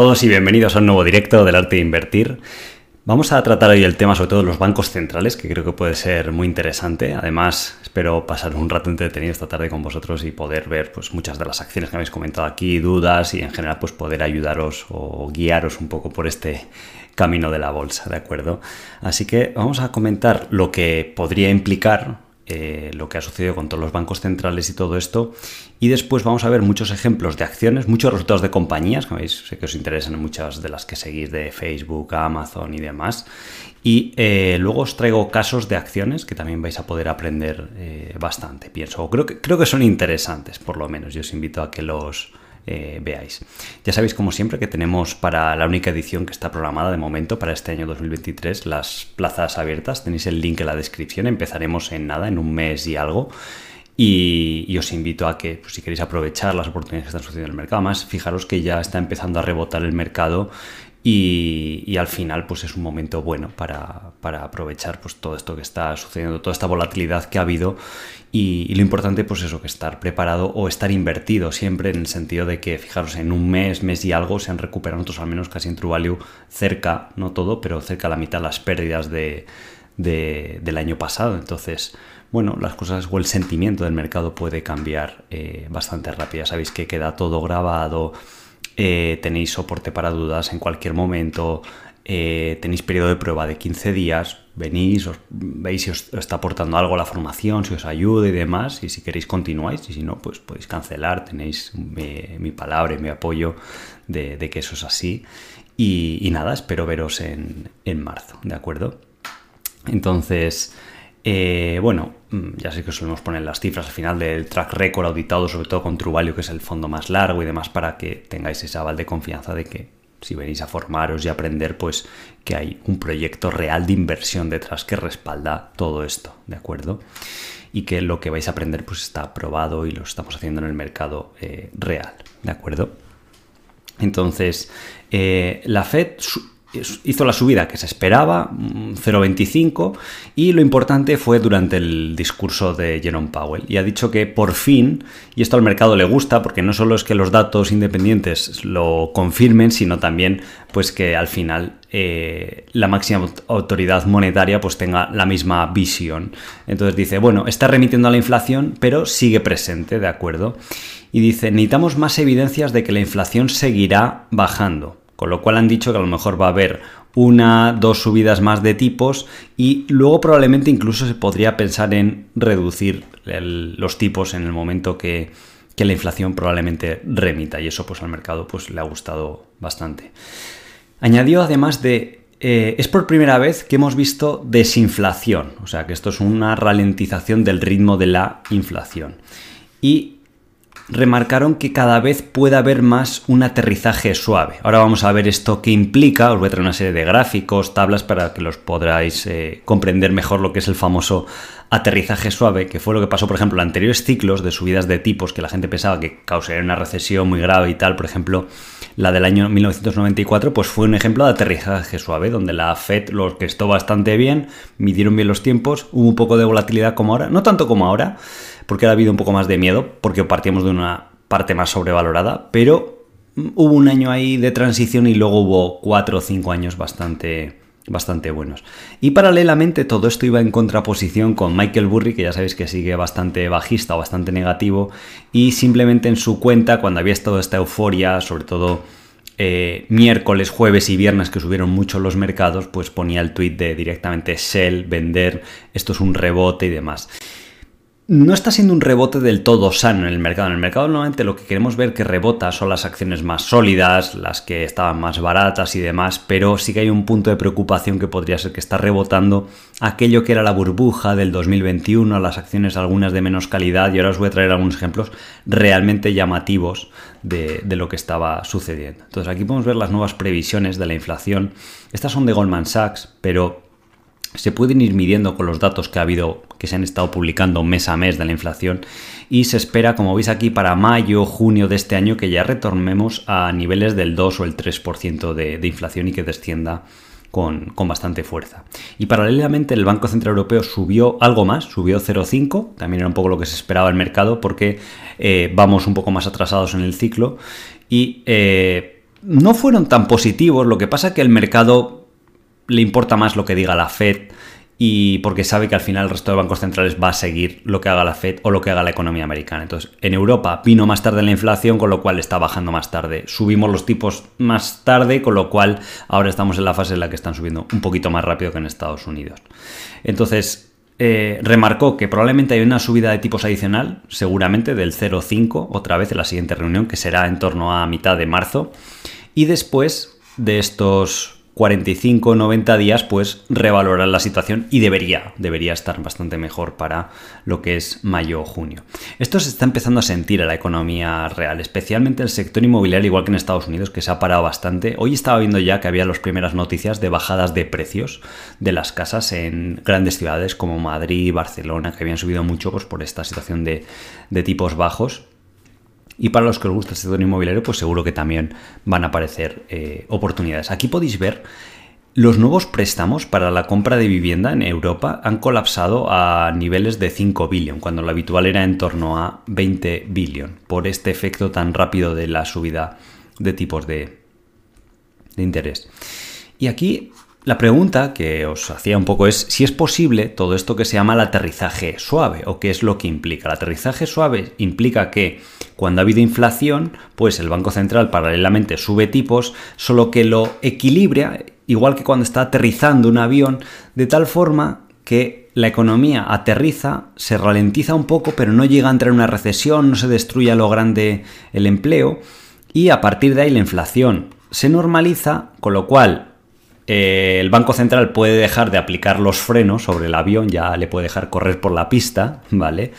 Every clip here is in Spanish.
todos y bienvenidos a un nuevo directo del arte de invertir. Vamos a tratar hoy el tema sobre todo de los bancos centrales, que creo que puede ser muy interesante. Además, espero pasar un rato entretenido esta tarde con vosotros y poder ver pues, muchas de las acciones que habéis comentado aquí, dudas y en general pues, poder ayudaros o guiaros un poco por este camino de la bolsa, ¿de acuerdo? Así que vamos a comentar lo que podría implicar eh, lo que ha sucedido con todos los bancos centrales y todo esto. Y después vamos a ver muchos ejemplos de acciones, muchos resultados de compañías, veis, sé que os interesan muchas de las que seguís de Facebook, Amazon y demás. Y eh, luego os traigo casos de acciones que también vais a poder aprender eh, bastante, pienso. Creo que, creo que son interesantes, por lo menos. Yo os invito a que los, eh, veáis. Ya sabéis, como siempre, que tenemos para la única edición que está programada de momento para este año 2023 las plazas abiertas. Tenéis el link en la descripción. Empezaremos en nada, en un mes y algo. Y, os invito a que, pues, si queréis aprovechar las oportunidades que están sucediendo en el mercado, más fijaros que ya está empezando a rebotar el mercado y, al final pues es un momento bueno para, aprovechar pues todo esto que está sucediendo, toda esta volatilidad que ha habido. Y, lo importante pues eso, que estar preparado o estar invertido siempre en el sentido de que fijaros en un mes, mes y algo se han recuperado nosotros al menos casi en True Value cerca, no todo, pero cerca a la mitad las pérdidas de, del año pasado, entonces bueno, las cosas o el sentimiento del mercado puede cambiar eh, bastante rápido, sabéis que queda todo grabado, eh, tenéis soporte para dudas en cualquier momento, eh, tenéis periodo de prueba de 15 días, venís, veis si os está aportando algo la formación, si os ayuda y demás, y si queréis continuáis, y si no, pues podéis cancelar, tenéis mi, palabra y mi apoyo de, que eso es así. Y, nada, espero veros en, en marzo, ¿de acuerdo? Entonces, eh, bueno, mm, ya sé que solemos poner las cifras al final del track record auditado, sobre todo con Truvalio, que es el fondo más largo y demás, para que tengáis ese aval de confianza de que si venís a formaros y aprender, pues que hay un proyecto real de inversión detrás que respalda todo esto, ¿de acuerdo? Y que lo que vais a aprender pues está probado y lo estamos haciendo en el mercado eh, real, ¿de acuerdo? Entonces, eh, la Fed hizo la subida que se esperaba, 0,25, y lo importante fue durante el discurso de Jerome Powell. Y ha dicho que por fin, y esto al mercado le gusta, porque no solo es que los datos independientes lo confirmen, sino también pues que al final eh, la máxima autoridad monetaria pues tenga la misma visión. Entonces dice, bueno, está remitiendo a la inflación, pero sigue presente, ¿de acuerdo? Y dice, necesitamos más evidencias de que la inflación seguirá bajando. Con lo cual han dicho que a lo mejor va a haber una, dos subidas más de tipos y luego probablemente incluso se podría pensar en reducir los tipos en el momento que, la inflación probablemente remita y eso pues al mercado pues le ha gustado bastante. Añadió además de eh, es por primera vez que hemos visto desinflación, o sea que esto es una ralentización del ritmo de la inflación. Y remarcaron que cada vez puede haber más un aterrizaje suave. Ahora vamos a ver esto que implica, os voy a traer una serie de gráficos, tablas para que los podráis eh, comprender mejor lo que es el famoso aterrizaje suave, que fue lo que pasó, por ejemplo, en anteriores ciclos de subidas de tipos que la gente pensaba que causaría una recesión muy grave y tal, por ejemplo, la del año 1994, pues fue un ejemplo de aterrizaje suave, donde la Fed lo orquestó bastante bien, midieron bien los tiempos, hubo un poco de volatilidad como ahora, no tanto como ahora, porque ha habido un poco más de miedo, porque partíamos de una parte más sobrevalorada, pero hubo un año ahí de transición y luego hubo cuatro o cinco años bastante, bastante buenos. Y paralelamente todo esto iba en contraposición con Michael Burry, que ya sabéis que sigue bastante bajista o bastante negativo, y simplemente en su cuenta, cuando había estado esta euforia, sobre todo eh, miércoles, jueves y viernes que subieron mucho los mercados, pues ponía el tweet de directamente sell, vender, esto es un rebote y demás no está siendo un rebote del todo sano en el mercado. En el mercado normalmente lo que queremos ver que rebota son las acciones más sólidas, las que estaban más baratas y demás, pero sí que hay un punto de preocupación que podría ser que está rebotando aquello que era la burbuja del 2021, las acciones algunas de menos calidad, y ahora os voy a traer algunos ejemplos realmente llamativos de, de lo que estaba sucediendo. Entonces aquí podemos ver las nuevas previsiones de la inflación. Estas son de Goldman Sachs, pero se pueden ir midiendo con los datos que ha habido, que se han estado publicando mes a mes de la inflación y se espera, como veis aquí, para mayo, junio de este año que ya retornemos a niveles del 2 o el 3% de, de, inflación y que descienda con, bastante fuerza. Y paralelamente el Banco Central Europeo subió algo más, subió 0,5, también era un poco lo que se esperaba el mercado porque eh, vamos un poco más atrasados en el ciclo y... Eh, no fueron tan positivos, lo que pasa que el mercado le importa más lo que diga la Fed y porque sabe que al final el resto de bancos centrales va a seguir lo que haga la Fed o lo que haga la economía americana. Entonces, en Europa vino más tarde la inflación, con lo cual está bajando más tarde. Subimos los tipos más tarde, con lo cual ahora estamos en la fase en la que están subiendo un poquito más rápido que en Estados Unidos. Entonces, eh, remarcó que probablemente hay una subida de tipos adicional, seguramente del 0,5, otra vez en la siguiente reunión, que será en torno a mitad de marzo. Y después de estos 45 90 días, pues revalorar la situación y debería, debería estar bastante mejor para lo que es mayo o junio. Esto se está empezando a sentir en la economía real, especialmente el sector inmobiliario, igual que en Estados Unidos, que se ha parado bastante. Hoy estaba viendo ya que había las primeras noticias de bajadas de precios de las casas en grandes ciudades como Madrid Barcelona, que habían subido mucho pues, por esta situación de tipos bajos. Y para los que os gusta el sector inmobiliario, pues seguro que también van a aparecer eh, oportunidades. Aquí podéis ver los nuevos préstamos para la compra de vivienda en Europa han colapsado a niveles de 5 billion, cuando lo habitual era en torno a 20 billion, por este efecto tan rápido de la subida de tipos de interés. Y aquí la pregunta que os hacía un poco es si es posible todo esto que se llama el aterrizaje suave o qué es lo que implica. El aterrizaje suave implica que cuando ha habido inflación, pues el Banco Central paralelamente sube tipos, solo que lo equilibra, igual que cuando está aterrizando un avión, de tal forma que la economía aterriza, se ralentiza un poco, pero no llega a entrar en una recesión, no se destruye a lo grande el empleo y a partir de ahí la inflación se normaliza, con lo cual eh, el Banco Central puede dejar de aplicar los frenos sobre el avión, ya le puede dejar correr por la pista, ¿vale?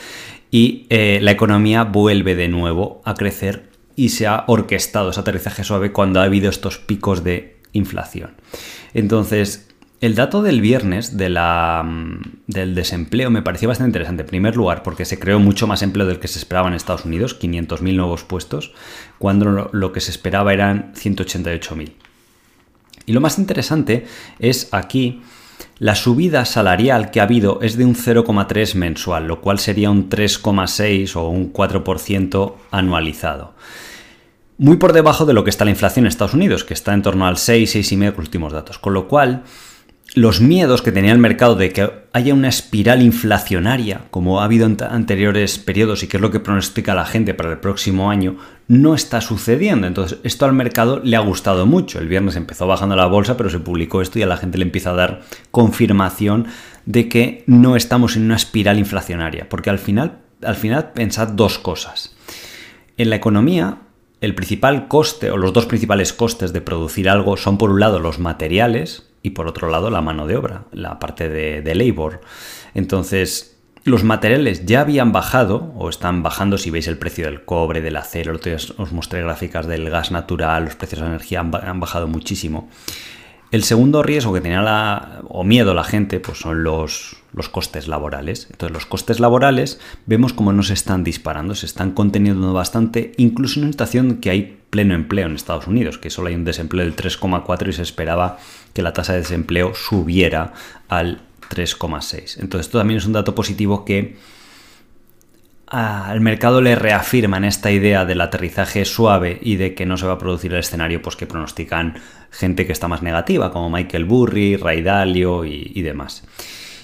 Y eh, la economía vuelve de nuevo a crecer y se ha orquestado ese aterrizaje suave cuando ha habido estos picos de inflación. Entonces, el dato del viernes mm, del desempleo me pareció bastante interesante. En primer lugar, porque se creó mucho más empleo del que se esperaba en Estados Unidos, 500.000 nuevos puestos, cuando lo que se esperaba eran 188.000. Y lo más interesante es aquí la subida salarial que ha habido es de un 0,3 mensual, lo cual sería un 3,6 o un 4% anualizado. Muy por debajo de lo que está la inflación en Estados Unidos, que está en torno al 6, 6,5 los últimos datos. Con lo cual, los miedos que tenía el mercado de que haya una espiral inflacionaria, como ha habido en anteriores periodos y que es lo que pronostica la gente para el próximo año, no está sucediendo. Entonces, esto al mercado le ha gustado mucho. El viernes empezó bajando la bolsa, pero se publicó esto y a la gente le empieza a dar confirmación de que no estamos en una espiral inflacionaria. Porque al final, al final pensad dos cosas. En la economía, el principal coste o los dos principales costes de producir algo son por un lado los materiales, y por otro lado la mano de obra, la parte de, labor. Entonces, los materiales ya habían bajado o están bajando si veis el precio del cobre, del acero, os mostré gráficas del gas natural, los precios de energía han, bajado muchísimo. El segundo riesgo que tenía la, o miedo la gente pues son los, los costes laborales. Entonces los costes laborales vemos como no se están disparando, se están conteniendo bastante, incluso en una situación que hay pleno empleo en Estados Unidos, que solo hay un desempleo del 3,4 y se esperaba que la tasa de desempleo subiera al 3,6. Entonces esto también es un dato positivo que al mercado le reafirman esta idea del aterrizaje suave y de que no se va a producir el escenario pues, que pronostican gente que está más negativa, como Michael Burry, Ray Dalio y, y demás.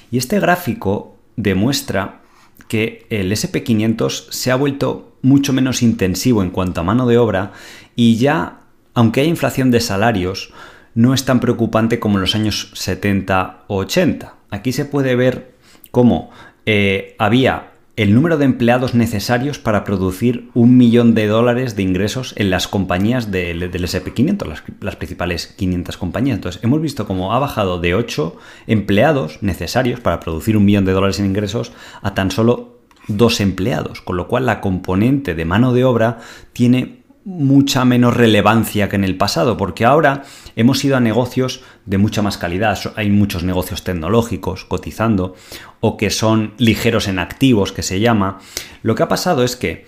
Y este gráfico demuestra que el SP500 se ha vuelto mucho menos intensivo en cuanto a mano de obra y ya, aunque hay inflación de salarios, no es tan preocupante como en los años 70 o 80. Aquí se puede ver cómo eh, había el número de empleados necesarios para producir un millón de dólares de ingresos en las compañías del, SP500, las, las, principales 500 compañías. Entonces, hemos visto cómo ha bajado de 8 empleados necesarios para producir un millón de dólares en ingresos a tan solo dos empleados, con lo cual la componente de mano de obra tiene mucha menos relevancia que en el pasado, porque ahora hemos ido a negocios de mucha más calidad. Hay muchos negocios tecnológicos cotizando o que son ligeros en activos, que se llama. Lo que ha pasado es que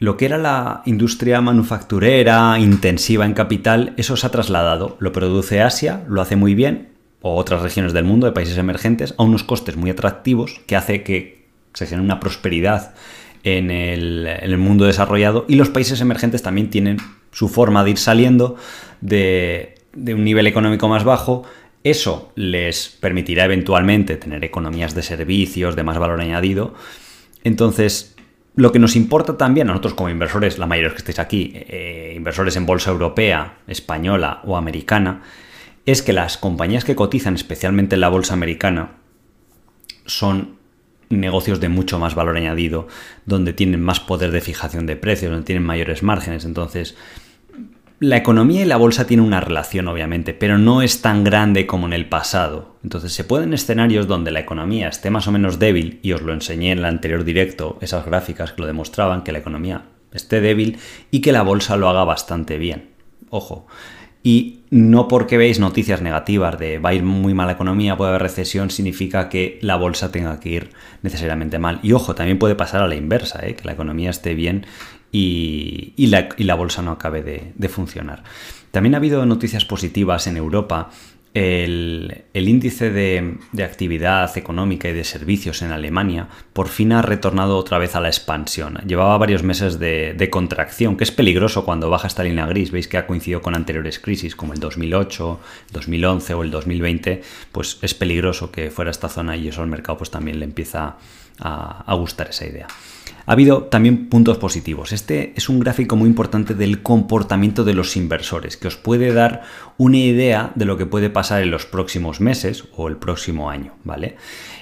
lo que era la industria manufacturera intensiva en capital, eso se ha trasladado. Lo produce Asia, lo hace muy bien, o otras regiones del mundo, de países emergentes, a unos costes muy atractivos, que hace que se genere una prosperidad en el, mundo desarrollado y los países emergentes también tienen su forma de ir saliendo de, de un nivel económico más bajo. Eso les permitirá eventualmente tener economías de servicios de más valor añadido. Entonces, lo que nos importa también a nosotros como inversores, la mayoría que estéis aquí, eh, inversores en bolsa europea, española o americana, es que las compañías que cotizan especialmente en la bolsa americana son negocios de mucho más valor añadido, donde tienen más poder de fijación de precios, donde tienen mayores márgenes. Entonces, la economía y la bolsa tienen una relación, obviamente, pero no es tan grande como en el pasado. Entonces se pueden escenarios donde la economía esté más o menos débil, y os lo enseñé en el anterior directo, esas gráficas que lo demostraban, que la economía esté débil y que la bolsa lo haga bastante bien. Ojo. Y no porque veis noticias negativas de va a ir muy mal la economía, puede haber recesión, significa que la bolsa tenga que ir necesariamente mal. Y ojo, también puede pasar a la inversa, ¿eh? que la economía esté bien y, la, bolsa no acabe de, funcionar. También ha habido noticias positivas en Europa. El, índice de, actividad económica y de servicios en Alemania por fin ha retornado otra vez a la expansión. Llevaba varios meses de, de, contracción, que es peligroso cuando baja esta línea gris. Veis que ha coincidido con anteriores crisis como el 2008, 2011 o el 2020. Pues es peligroso que fuera esta zona y eso al mercado pues también le empieza a, a gustar esa idea. Ha habido también puntos positivos. Este es un gráfico muy importante del comportamiento de los inversores, que os puede dar una idea de lo que puede pasar en los próximos meses o el próximo año, ¿vale?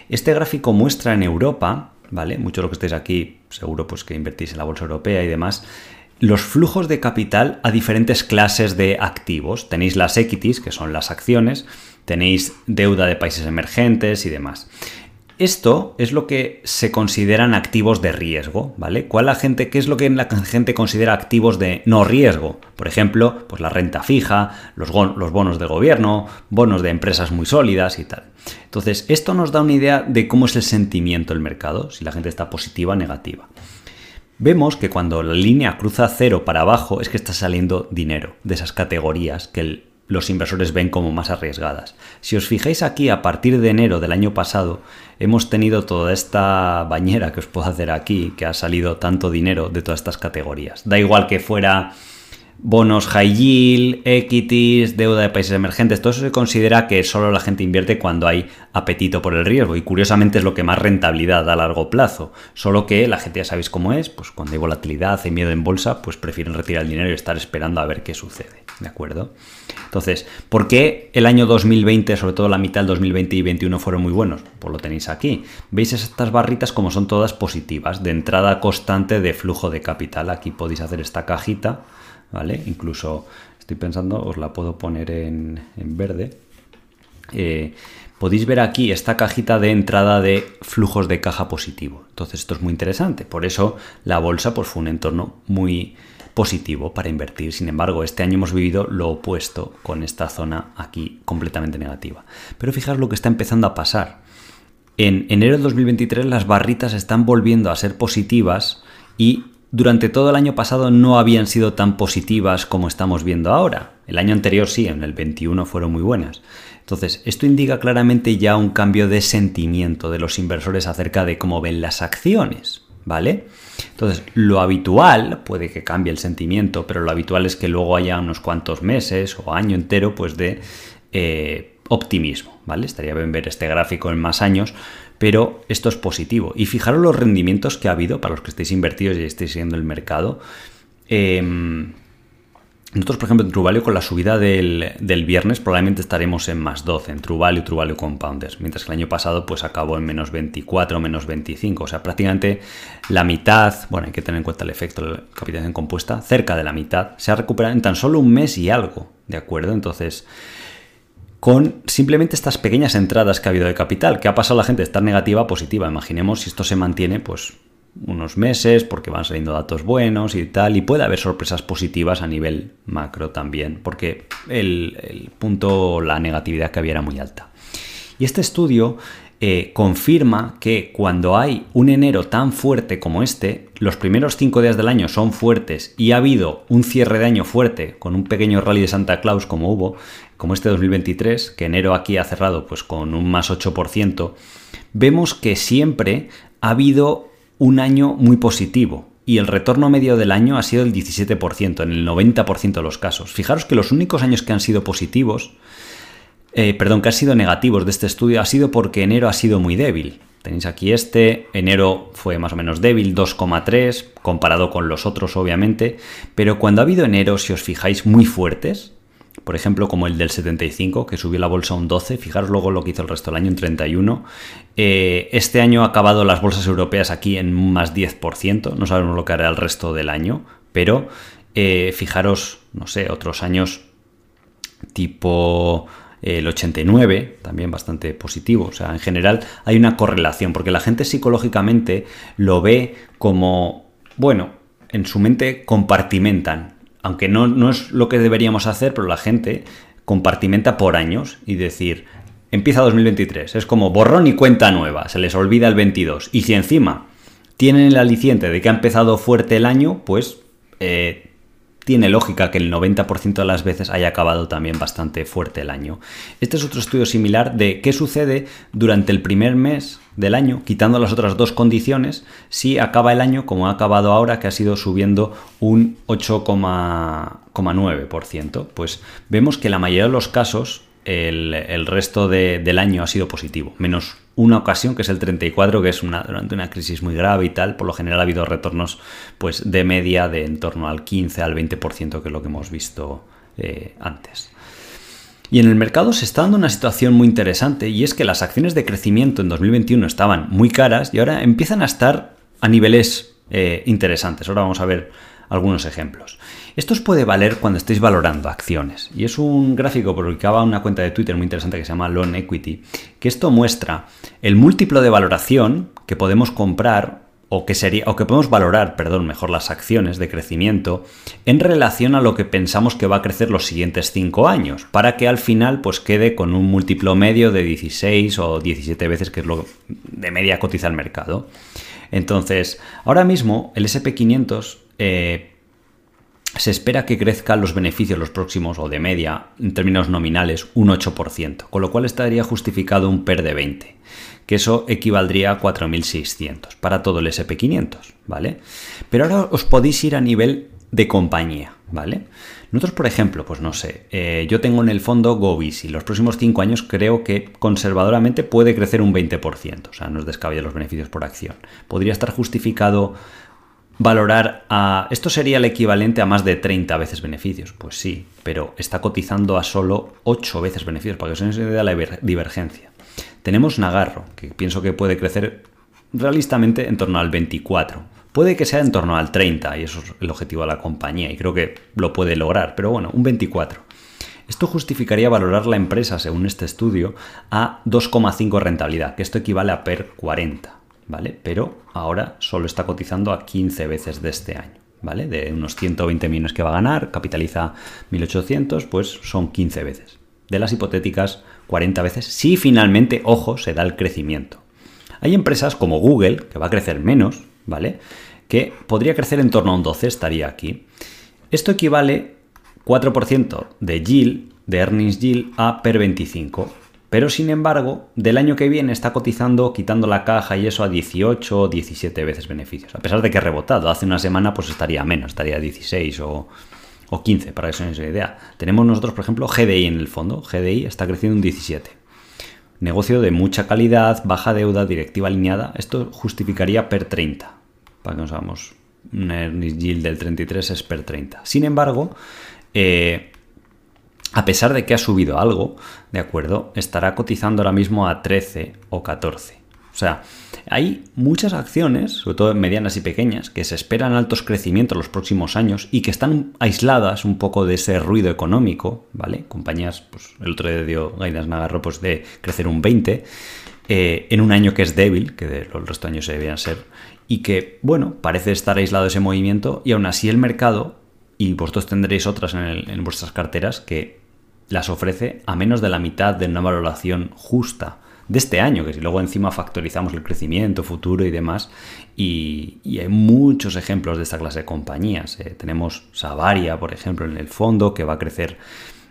Este gráfico muestra en Europa, ¿vale? Muchos de los que estéis aquí, seguro pues que invertís en la bolsa europea y demás, los flujos de capital a diferentes clases de activos. Tenéis las equities, que son las acciones, tenéis deuda de países emergentes y demás. Esto es lo que se consideran activos de riesgo, ¿vale? ¿Cuál la gente, ¿Qué es lo que la gente considera activos de no riesgo? Por ejemplo, pues la renta fija, los, los bonos de gobierno, bonos de empresas muy sólidas y tal. Entonces, esto nos da una idea de cómo es el sentimiento del mercado, si la gente está positiva o negativa. Vemos que cuando la línea cruza cero para abajo es que está saliendo dinero de esas categorías que el los inversores ven como más arriesgadas. Si os fijáis aquí, a partir de enero del año pasado, hemos tenido toda esta bañera que os puedo hacer aquí, que ha salido tanto dinero de todas estas categorías. Da igual que fuera bonos high yield, equities, deuda de países emergentes, todo eso se considera que solo la gente invierte cuando hay apetito por el riesgo y curiosamente es lo que más rentabilidad da a largo plazo, solo que la gente ya sabéis cómo es, pues cuando hay volatilidad, hay miedo en bolsa, pues prefieren retirar el dinero y estar esperando a ver qué sucede, ¿de acuerdo? Entonces, ¿por qué el año 2020, sobre todo la mitad del 2020 y 2021 fueron muy buenos? Pues lo tenéis aquí. ¿Veis estas barritas como son todas positivas, de entrada constante de flujo de capital? Aquí podéis hacer esta cajita Incluso estoy pensando, os la puedo poner en, verde. Eh, podéis ver aquí esta cajita de entrada de flujos de caja positivo. Entonces esto es muy interesante. Por eso la bolsa pues, fue un entorno muy positivo para invertir. Sin embargo, este año hemos vivido lo opuesto con esta zona aquí completamente negativa. Pero fijaos lo que está empezando a pasar. En enero del 2023 las barritas están volviendo a ser positivas y durante todo el año pasado no habían sido tan positivas como estamos viendo ahora. El año anterior sí, en el 21 fueron muy buenas. Entonces, esto indica claramente ya un cambio de sentimiento de los inversores acerca de cómo ven las acciones, ¿vale? Entonces, lo habitual, puede que cambie el sentimiento, pero lo habitual es que luego haya unos cuantos meses o año entero, pues de eh, optimismo, ¿vale? Estaría bien ver este gráfico en más años, pero esto es positivo. Y fijaros los rendimientos que ha habido para los que estéis invertidos y estéis siguiendo el mercado. Em, nosotros, por ejemplo, en Truvalio con la subida del, viernes probablemente estaremos en más 12 en Truvalio y Truvalio Compounders, mientras que el año pasado pues acabó en menos 24, menos 25, o sea, prácticamente la mitad, bueno, hay que tener en cuenta el efecto de la capitalización compuesta, cerca de la mitad, se ha recuperado en tan solo un mes y algo, ¿de acuerdo? Entonces, con simplemente estas pequeñas entradas que ha habido de capital. ¿Qué ha pasado la gente estar negativa a positiva? Imaginemos si esto se mantiene, pues unos meses porque van saliendo datos buenos y tal, y puede haber sorpresas positivas a nivel macro también, porque el, el punto, la negatividad que había era muy alta. Y este estudio eh, confirma que cuando hay un enero tan fuerte como este, los primeros cinco días del año son fuertes y ha habido un cierre de año fuerte con un pequeño rally de Santa Claus como hubo, como este 2023, que enero aquí ha cerrado pues con un más 8%, vemos que siempre ha habido un año muy positivo, y el retorno medio del año ha sido el 17%, en el 90% de los casos. Fijaros que los únicos años que han sido positivos, eh, perdón, que han sido negativos de este estudio ha sido porque enero ha sido muy débil. Tenéis aquí este, enero fue más o menos débil, 2,3, comparado con los otros obviamente, pero cuando ha habido enero, si os fijáis, muy fuertes, por ejemplo, como el del 75, que subió la bolsa un 12, fijaros luego lo que hizo el resto del año, un 31. Eh, este año ha acabado las bolsas europeas aquí en más 10%, no sabemos lo que hará el resto del año, pero eh, fijaros, no sé, otros años tipo el 89, también bastante positivo. O sea, en general hay una correlación, porque la gente psicológicamente lo ve como, bueno, en su mente compartimentan aunque no, no es lo que deberíamos hacer, pero la gente compartimenta por años y decir, empieza 2023, es como borrón y cuenta nueva, se les olvida el 22. Y si encima tienen el aliciente de que ha empezado fuerte el año, pues eh, tiene lógica que el 90% de las veces haya acabado también bastante fuerte el año. Este es otro estudio similar de qué sucede durante el primer mes del año, quitando las otras dos condiciones, si acaba el año como ha acabado ahora, que ha sido subiendo un 8,9%. Pues vemos que la mayoría de los casos el, resto del año ha sido positivo, menos una ocasión que es el 34, que es una, durante una crisis muy grave y tal, por lo general ha habido retornos pues, de media de en torno al 15 al 20%, que es lo que hemos visto eh, antes. Y en el mercado se está dando una situación muy interesante y es que las acciones de crecimiento en 2021 estaban muy caras y ahora empiezan a estar a niveles eh, interesantes. Ahora vamos a ver algunos ejemplos. Esto os puede valer cuando estéis valorando acciones. Y es un gráfico publicaba una cuenta de Twitter muy interesante que se llama Loan Equity, que esto muestra el múltiplo de valoración que podemos comprar o que sería o que podemos valorar, perdón, mejor las acciones de crecimiento en relación a lo que pensamos que va a crecer los siguientes 5 años, para que al final pues quede con un múltiplo medio de 16 o 17 veces que es lo de media cotiza el mercado. Entonces, ahora mismo el SP500 eh, se espera que crezcan los beneficios los próximos, o de media, en términos nominales, un 8%, con lo cual estaría justificado un PER de 20, que eso equivaldría a 4.600 para todo el SP500, ¿vale? Pero ahora os podéis ir a nivel de compañía, ¿vale? Nosotros, por ejemplo, pues no sé, eh, yo tengo en el fondo GoBeasy, los próximos 5 años creo que conservadoramente puede crecer un 20%, o sea, no es descabellado los beneficios por acción. Podría estar justificado valorar a... Esto sería el equivalente a más de 30 veces beneficios. Pues sí, pero está cotizando a solo 8 veces beneficios, para que os den idea de la divergencia. Tenemos Nagarro, que pienso que puede crecer realistamente en torno al 24. Puede que sea en torno al 30, y eso es el objetivo de la compañía, y creo que lo puede lograr, pero bueno, un 24. Esto justificaría valorar la empresa, según este estudio, a 2,5 rentabilidad, que esto equivale a PER 40. ¿Vale? Pero ahora solo está cotizando a 15 veces de este año, ¿vale? De unos 120 millones que va a ganar, capitaliza 1.800, pues son 15 veces. De las hipotéticas, 40 veces, si finalmente, ojo, se da el crecimiento. Hay empresas como Google, que va a crecer menos, ¿vale? Que podría crecer en torno a un 12, estaría aquí. Esto equivale 4% de yield, de earnings yield, a per 25. Pero sin embargo, del año que viene está cotizando, quitando la caja y eso a 18 o 17 veces beneficios. A pesar de que ha rebotado. Hace una semana pues estaría menos, estaría a 16 o, 15, para que se una idea. Tenemos nosotros, por ejemplo, GDI en el fondo. GDI está creciendo un 17. Negocio de mucha calidad, baja deuda, directiva alineada. Esto justificaría per 30. Para que nos hagamos un earnings yield del 33 es per 30. Sin embargo, eh, a pesar de que ha subido algo, ¿de acuerdo? Estará cotizando ahora mismo a 13 o 14. O sea, hay muchas acciones, sobre todo medianas y pequeñas, que se esperan altos crecimientos los próximos años y que están aisladas un poco de ese ruido económico, ¿vale? Compañías, pues el otro día dio Gaidas Nagarro pues, de crecer un 20 eh, en un año que es débil, que de los resto años se debían ser, y que, bueno, parece estar aislado ese movimiento y aún así el mercado, y vosotros tendréis otras en vuestras carteras, que las ofrece a menos de la mitad de una valoración justa de este año, que si luego encima factorizamos el crecimiento futuro y demás, y, hay muchos ejemplos de esta clase de compañías. Eh. Tenemos Savaria, por ejemplo, en el fondo, que va a crecer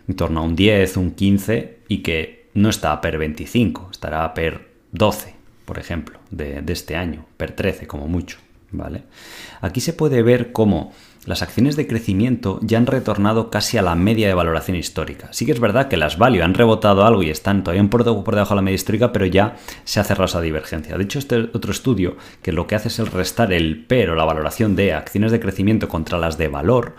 en torno a un 10, un 15, y que no está a per 25, estará a per 12, por ejemplo, de, de este año, per 13 como mucho. ¿vale? Aquí se puede ver cómo las acciones de crecimiento ya han retornado casi a la media de valoración histórica. Sí que es verdad que las value han rebotado algo y están todavía un por debajo de la media histórica, pero ya se ha cerrado esa divergencia. De hecho, este otro estudio que lo que hace es el restar el PER o la valoración de acciones de crecimiento contra las de valor,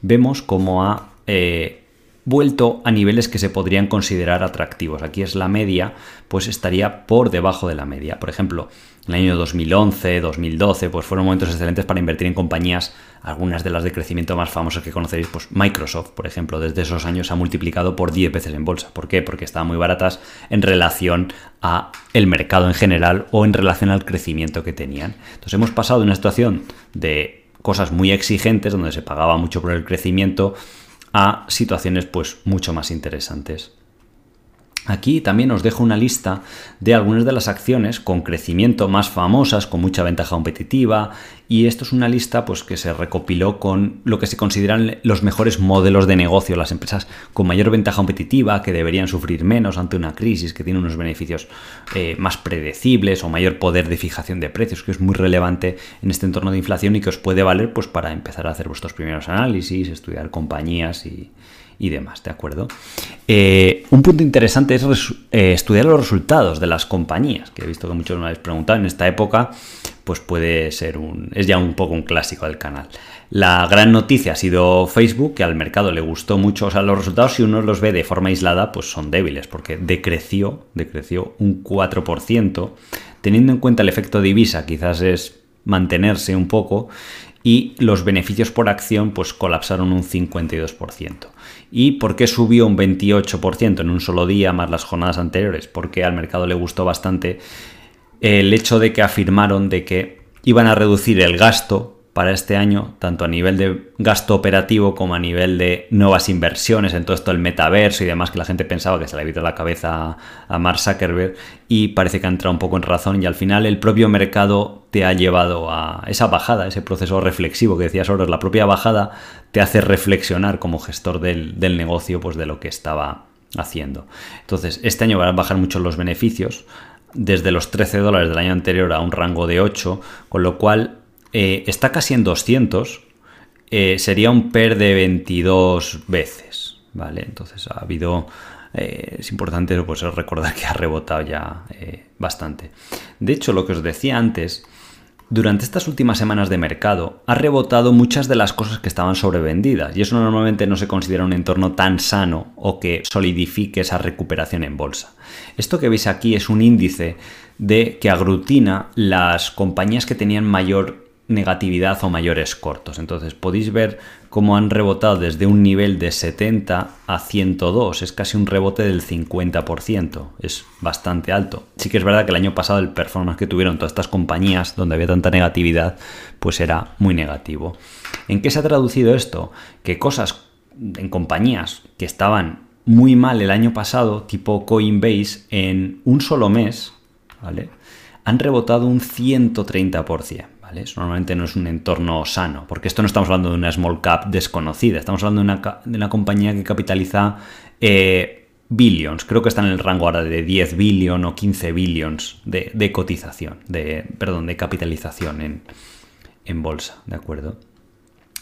vemos cómo ha eh, vuelto a niveles que se podrían considerar atractivos. Aquí es la media, pues estaría por debajo de la media. Por ejemplo, en el año 2011, 2012, pues fueron momentos excelentes para invertir en compañías, algunas de las de crecimiento más famosas que conoceréis, pues Microsoft, por ejemplo, desde esos años ha multiplicado por 10 veces en bolsa. ¿Por qué? Porque estaban muy baratas en relación a el mercado en general o en relación al crecimiento que tenían. Entonces hemos pasado de una situación de cosas muy exigentes, donde se pagaba mucho por el crecimiento, a situaciones pues mucho más interesantes. Aquí también os dejo una lista de algunas de las acciones con crecimiento más famosas, con mucha ventaja competitiva, y esto es una lista pues, que se recopiló con lo que se consideran los mejores modelos de negocio, las empresas con mayor ventaja competitiva, que deberían sufrir menos ante una crisis, que tienen unos beneficios eh, más predecibles o mayor poder de fijación de precios, que es muy relevante en este entorno de inflación y que os puede valer pues, para empezar a hacer vuestros primeros análisis, estudiar compañías y, y demás, ¿de acuerdo? Eh, un punto interesante es eh, estudiar los resultados de las compañías, que he visto que muchos me habéis preguntado en esta época, pues puede ser un, es ya un poco un clásico del canal. La gran noticia ha sido Facebook, que al mercado le gustó mucho, o sea, los resultados si uno los ve de forma aislada, pues son débiles, porque decreció, decreció un 4%, teniendo en cuenta el efecto divisa, quizás es mantenerse un poco, y los beneficios por acción pues colapsaron un 52%. ¿Y por qué subió un 28% en un solo día más las jornadas anteriores? Porque al mercado le gustó bastante el hecho de que afirmaron de que iban a reducir el gasto para este año, tanto a nivel de gasto operativo como a nivel de nuevas inversiones en todo esto el metaverso y demás, que la gente pensaba que se le había la cabeza a Mark Zuckerberg y parece que ha entrado un poco en razón y al final el propio mercado te ha llevado a esa bajada, ese proceso reflexivo que decías ahora, la propia bajada te hace reflexionar como gestor del, del negocio pues de lo que estaba haciendo. Entonces, este año van a bajar mucho los beneficios, desde los 13 dólares del año anterior a un rango de 8, con lo cual eh, está casi en 200, eh, sería un PER de 22 veces, ¿vale? Entonces ha habido... Eh, es importante pues, recordar que ha rebotado ya bastante. De hecho, lo que os decía antes, durante estas últimas semanas de mercado ha rebotado muchas de las cosas que estaban sobrevendidas y eso normalmente no se considera un entorno tan sano o que solidifique esa recuperación en bolsa. Esto que veis aquí es un índice de que aglutina las compañías que tenían mayor negatividad o mayores cortos. Entonces podéis ver cómo han rebotado desde un nivel de 70 a 102. Es casi un rebote del 50%. Es bastante alto. Sí que es verdad que el año pasado el performance que tuvieron todas estas compañías donde había tanta negatividad pues era muy negativo. ¿En qué se ha traducido esto? Que cosas en compañías que estaban muy mal el año pasado, tipo Coinbase, en un solo mes, ¿vale? Han rebotado un 130%. Eso normalmente no es un entorno sano, porque esto no estamos hablando de una small cap desconocida, estamos hablando de una, compañía que capitaliza eh, billions, creo que está en el rango ahora de 10 billion o 15 billions de, cotización, de, perdón, de capitalización en, en bolsa, ¿de acuerdo?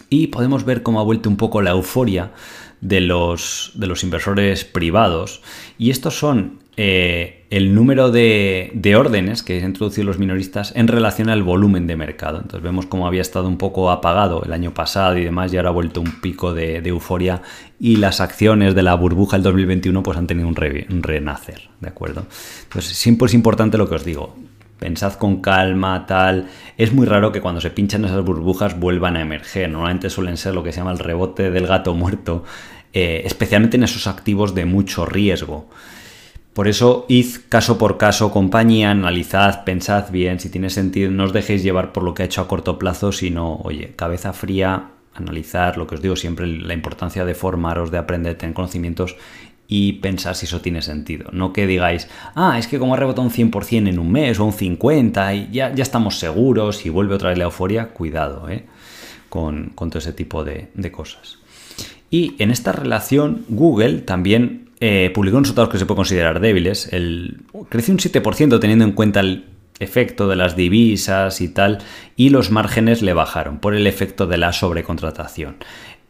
Y podemos ver cómo ha vuelto un poco la euforia de los, de los inversores privados. Y estos son eh, el número de, órdenes que han introducido los minoristas en relación al volumen de mercado. Entonces vemos cómo había estado un poco apagado el año pasado y demás y ahora ha vuelto un pico de, euforia y las acciones de la burbuja del 2021 pues han tenido un, renacer, ¿de acuerdo? Entonces siempre es importante lo que os digo. Pensad con calma, tal. Es muy raro que cuando se pinchan esas burbujas vuelvan a emerger. Normalmente suelen ser lo que se llama el rebote del gato muerto, eh, especialmente en esos activos de mucho riesgo. Por eso, id caso por caso, compañía, analizad, pensad bien, si tiene sentido, no os dejéis llevar por lo que ha hecho a corto plazo, sino, oye, cabeza fría, analizar, lo que os digo siempre, la importancia de formaros, de aprender, tener conocimientos y pensar si eso tiene sentido. No que digáis, ah, es que como ha rebotado un 100% en un mes o un 50% y ya, ya estamos seguros y vuelve otra vez la euforia, cuidado ¿eh? con, todo ese tipo de, de cosas. Y en esta relación, Google también eh, publicó resultados que se puede considerar débiles. El, creció un 7% teniendo en cuenta efecto de las divisas y tal, y los márgenes le bajaron por el efecto de la sobrecontratación.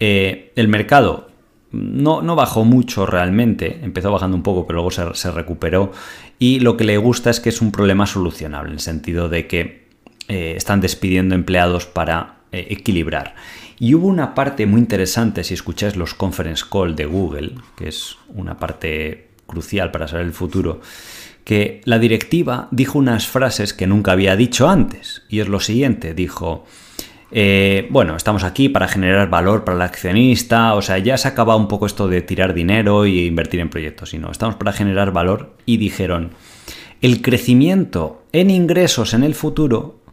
Eh, el mercado no, no, bajó mucho realmente, empezó bajando un poco, pero luego se, recuperó. Y lo que le gusta es que es un problema solucionable, en el sentido de que eh, están despidiendo empleados para equilibrar. Y hubo una parte muy interesante, si escucháis los conference call de Google, que es una parte crucial para saber el futuro, que la directiva dijo unas frases que nunca había dicho antes. Y es lo siguiente, dijo, eh, bueno, estamos aquí para generar valor para el accionista, o sea, ya se acaba un poco esto de tirar dinero y invertir en proyectos, sino estamos para generar valor y dijeron, el crecimiento en ingresos en el futuro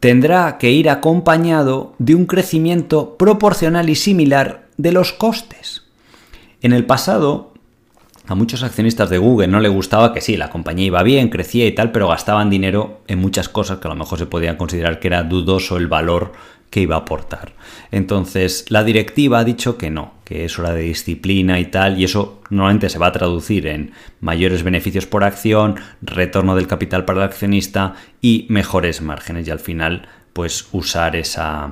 tendrá que ir acompañado de un crecimiento proporcional y similar de los costes. En el pasado, a muchos accionistas de Google no le gustaba que sí, la compañía iba bien, crecía y tal, pero gastaban dinero en muchas cosas que a lo mejor se podían considerar que era dudoso el valor que iba a aportar. Entonces, la directiva ha dicho que no, que es hora de disciplina y tal, y eso normalmente se va a traducir en mayores beneficios por acción, retorno del capital para el accionista y mejores márgenes, y al final, pues usar esa,